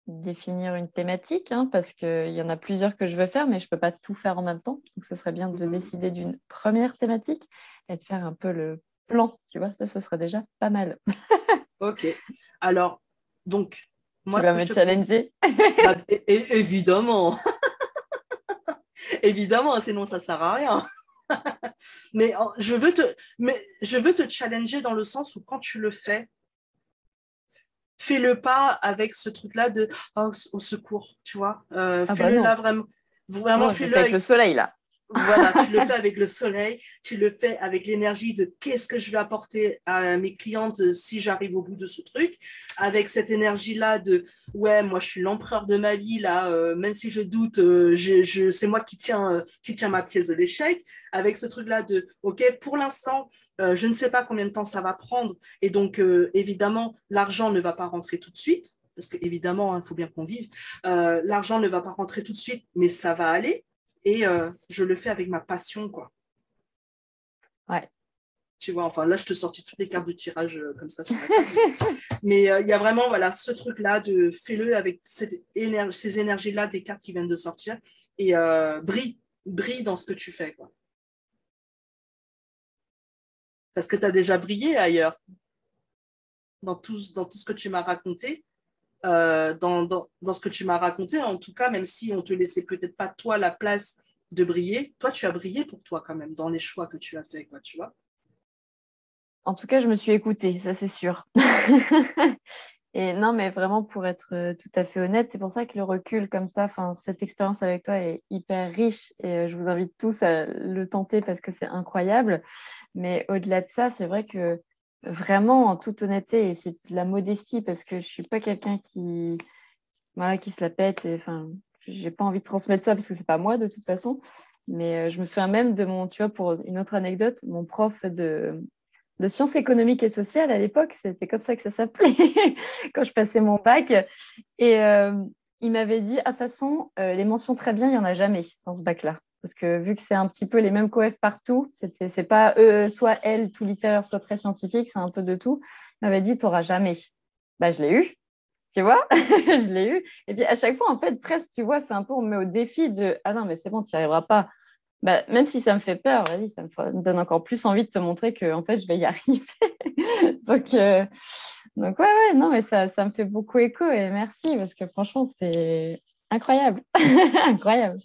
définir une thématique, hein, parce qu'il y en a plusieurs que je veux faire, mais je ne peux pas tout faire en même temps. Donc ce serait bien de Mhm. décider d'une première thématique et de faire un peu le plan, tu vois, ça, ce serait déjà pas mal. [laughs] Ok. Alors, donc, moi, tu vas me te challenger. Bah, évidemment. [laughs] évidemment, sinon ça sert à rien. [laughs] mais je veux te, mais je veux te challenger dans le sens où quand tu le fais, fais-le pas avec ce truc-là de oh, au secours, tu vois. Euh, Ah bah fais-le là vraiment, vraiment fais-le fais avec avec le soleil, là. Voilà, tu le fais avec le soleil, tu le fais avec l'énergie de qu'est-ce que je vais apporter à mes clientes si j'arrive au bout de ce truc, avec cette énergie-là de ouais, moi je suis l'empereur de ma vie, là, euh, même si je doute, euh, c'est moi qui tiens, euh, qui tiens ma pièce de l'échec, avec ce truc-là de ok, pour l'instant, je ne sais pas combien de temps ça va prendre, et donc évidemment, l'argent ne va pas rentrer tout de suite. Parce qu'évidemment, il faut bien qu'on vive. L'argent ne va pas rentrer tout de suite, mais ça va aller et euh, je le fais avec ma passion, quoi. Ouais. Tu vois, enfin là, je te sortis toutes les cartes du tirage euh, comme ça sur la. [laughs] Mais euh, il y a vraiment voilà, ce truc-là de fais-le avec cette éner- ces énergies-là des cartes qui viennent de sortir et brille, brille dans ce que tu fais, quoi. Parce que tu as déjà brillé ailleurs, dans tout, dans tout ce que tu m'as raconté. Euh, dans, ce que tu m'as raconté, en tout cas, même si on te laissait peut-être pas toi la place de briller, toi tu as brillé pour toi quand même dans les choix que tu as fait, quoi, tu vois. En tout cas, je me suis écoutée, ça c'est sûr. [laughs] et non, mais vraiment pour être euh, tout à fait honnête, c'est pour ça que le recul comme ça, cette expérience avec toi est hyper riche et euh, je vous invite tous à le tenter parce que c'est incroyable. Mais au-delà de ça, c'est vrai que vraiment en toute honnêteté et c'est de la modestie parce que je suis pas quelqu'un qui qui se la pète enfin j'ai pas envie de transmettre ça parce que c'est pas moi de toute façon. Mais euh, je me souviens même de mon tu vois pour une autre anecdote mon prof de de sciences économiques et sociales à l'époque c'était comme ça que ça s'appelait [laughs] quand je passais mon bac et euh, il m'avait dit à ah, façon euh, les mentions très bien il y en a jamais dans ce bac là parce que vu que c'est un petit peu les mêmes coefs partout, c'est pas eux, soit elle, tout littéraire, soit très scientifique, c'est un peu de tout. Il m'avait dit, tu n'auras jamais. Bah, je l'ai eu, tu vois, [laughs] je l'ai eu. Et puis à chaque fois, en fait, presque, tu vois, c'est un peu, on me met au défi de, ah non, mais c'est bon, tu n'y arriveras pas. Bah, même si ça me fait peur, vas-y, ça me donne encore plus envie de te montrer que, en fait, je vais y [laughs] arriver. donc, euh, donc, ouais, ouais, non, mais ça, ça me fait beaucoup écho et merci parce que franchement, c'est incroyable. [laughs] incroyable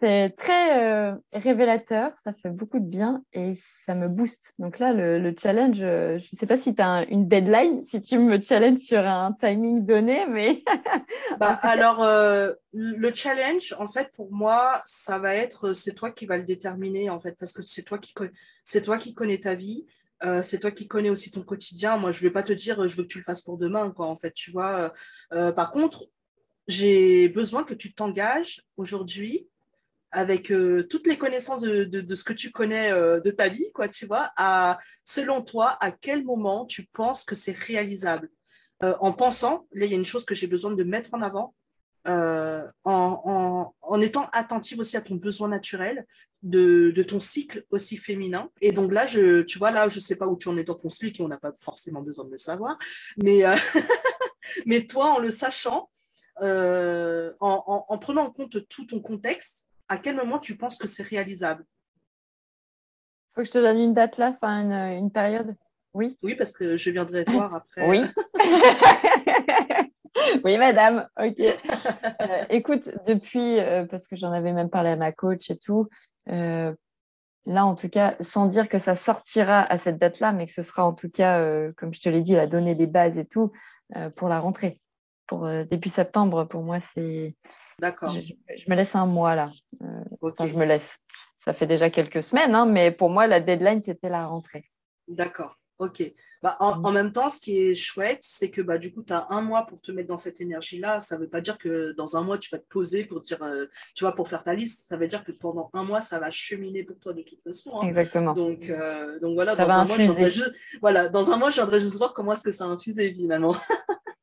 c'est très euh, révélateur, ça fait beaucoup de bien et ça me booste. Donc là, le, le challenge, euh, je ne sais pas si tu as une deadline, si tu me challenges sur un timing donné, mais... [laughs] bah, alors, euh, le challenge, en fait, pour moi, ça va être, c'est toi qui vas le déterminer, en fait, parce que c'est toi qui, c'est toi qui connais ta vie. Euh, c'est toi qui connais aussi ton quotidien. Moi, je ne vais pas te dire, je veux que tu le fasses pour demain, quoi, en fait, tu vois. Euh, par contre, j'ai besoin que tu t'engages aujourd'hui avec euh, toutes les connaissances de, ce que tu connais euh, de ta vie, quoi, tu vois, selon toi, à quel moment tu penses que c'est réalisable? Euh, En pensant, là, il y a une chose que j'ai besoin de mettre en avant, en, étant attentive aussi à ton besoin naturel, de, ton cycle aussi féminin. Et donc là, je, tu vois, là, je ne sais pas où tu en es dans ton cycle, et on n'a pas forcément besoin de le savoir, mais, [laughs] mais toi, en le sachant, en prenant en compte tout ton contexte, à quel moment tu penses que c'est réalisable? Faut que je te donne une date là, enfin une, une, période Oui. Oui, parce que je viendrai voir après. Oui. [laughs] oui, madame. Ok. Euh, écoute, depuis, euh, parce que j'en avais même parlé à ma coach et tout, euh, là, en tout cas, sans dire que ça sortira à cette date-là, mais que ce sera en tout cas, comme je te l'ai dit, la donner des bases et tout pour la rentrée. Pour début septembre, pour moi, c'est. D'accord. Je, me laisse un mois là. je me laisse. Ça fait déjà quelques semaines, hein, mais pour moi, la deadline, c'était la rentrée. D'accord. Ok. Bah, en, même temps, ce qui est chouette, c'est que bah, du coup, tu as un mois pour te mettre dans cette énergie-là. Ça ne veut pas dire que dans un mois, tu vas te poser pour dire, euh, tu vois, pour faire ta liste. Ça veut dire que pendant un mois, ça va cheminer pour toi de toute façon. Hein. Exactement. Donc, euh, donc voilà, dans un, mois, juste, voilà, dans un mois, je viendrai juste voir comment est-ce que ça a infusé finalement. [laughs]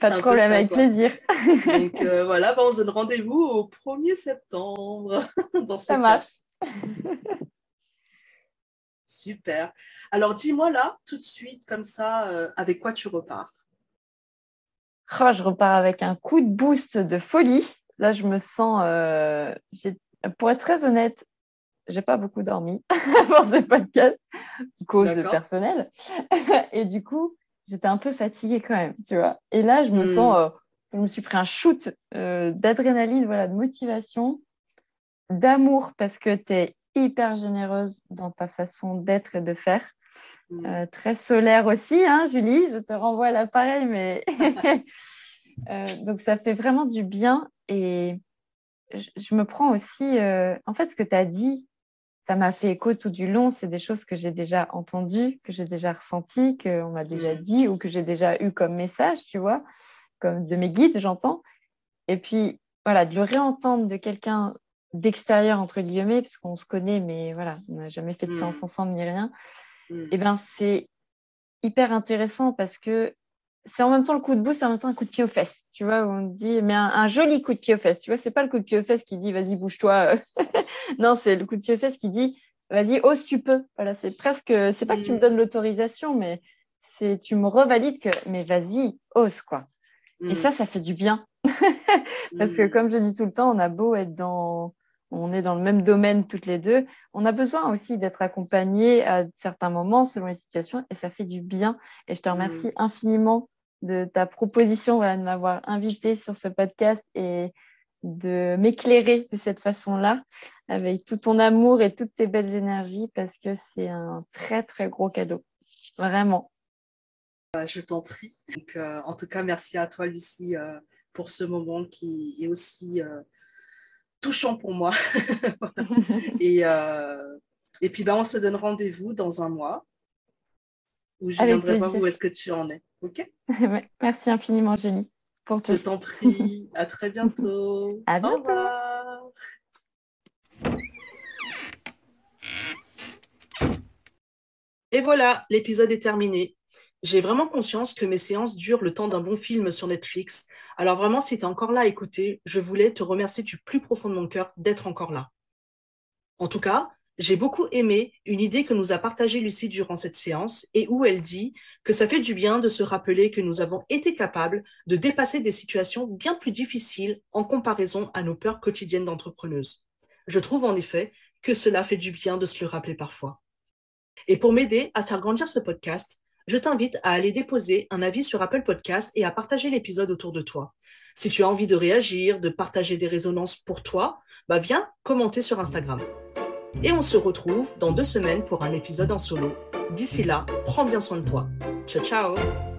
Pas de problème, avec plaisir. [laughs] donc euh, voilà, bah, on se donne rendez-vous au 1er septembre. [laughs] dans ça marche. [laughs] Super. Alors dis-moi là, tout de suite, comme ça, euh, avec quoi tu repars? Oh, Je repars avec un coup de boost de folie. Là, je me sens, euh, pour être très honnête, j'ai pas beaucoup dormi pour ce podcast, cause personnelle. Et du coup, j'étais un peu fatiguée quand même, tu vois. Et là, je me hmm. sens, euh, je me suis pris un shoot d'adrénaline, voilà, de motivation, d'amour, parce que tu es hyper généreuse dans ta façon d'être et de faire. Mm. Euh, très solaire aussi, hein, Julie, je te renvoie l'appareil, mais [laughs] [laughs] euh, donc ça fait vraiment du bien et je, me prends aussi, euh, en fait, ce que tu as dit, ça m'a fait écho tout du long, c'est des choses que j'ai déjà entendues, que j'ai déjà ressenties, qu'on m'a déjà mm. dit ou que j'ai déjà eu comme message, tu vois, comme de mes guides, j'entends. Et puis, voilà, de le réentendre de quelqu'un d'extérieur, entre guillemets, parce qu'on se connaît, mais voilà, on n'a jamais fait de séance mm. ensemble ni rien, et eh ben c'est hyper intéressant parce que c'est en même temps le coup de boost, c'est en même temps un coup de pied aux fesses. Tu vois, on dit, mais un, joli coup de pied aux fesses. Tu vois, c'est pas le coup de pied aux fesses qui dit, vas-y, bouge-toi. [laughs] non, c'est le coup de pied aux fesses qui dit, vas-y, ose, tu peux. Voilà, c'est presque, c'est pas que tu me mm. donnes l'autorisation, mais c'est, tu me revalides que, mais vas-y, ose, quoi. Et ça, ça fait du bien. [laughs] Parce que comme je dis tout le temps, on a beau être dans, on est dans le même domaine toutes les deux, on a besoin aussi d'être accompagné à certains moments selon les situations et ça fait du bien. Et je te remercie mm. infiniment de ta proposition, de m'avoir invité sur ce podcast et de m'éclairer de cette façon-là avec tout ton amour et toutes tes belles énergies parce que c'est un très très gros cadeau. Vraiment. Euh, je t'en prie. Euh, en tout cas, merci à toi, Lucie, euh, pour ce moment qui est aussi touchant pour moi. [laughs] et, euh, et puis, ben, on se donne rendez-vous dans un mois où je viendrai voir où est-ce que tu en es. OK [laughs] Merci infiniment, Julie. Pour Je t'en prie. [laughs] à très bientôt. à bientôt. Au revoir. Et voilà, l'épisode est terminé j'ai vraiment conscience que mes séances durent le temps d'un bon film sur Netflix. Alors vraiment, si tu es encore là à écouter, je voulais te remercier du plus profond de mon cœur d'être encore là. En tout cas, j'ai beaucoup aimé une idée que nous a partagée Lucie durant cette séance et où elle dit que ça fait du bien de se rappeler que nous avons été capables de dépasser des situations bien plus difficiles en comparaison à nos peurs quotidiennes d'entrepreneuse. Je trouve en effet que cela fait du bien de se le rappeler parfois. Et pour m'aider à faire grandir ce podcast, je t'invite à aller déposer un avis sur Apple Podcast et à partager l'épisode autour de toi. Si tu as envie de réagir, de partager des résonances pour toi, bah viens commenter sur Instagram. Et on se retrouve dans deux semaines pour un épisode en solo. D'ici là, prends bien soin de toi. Ciao ciao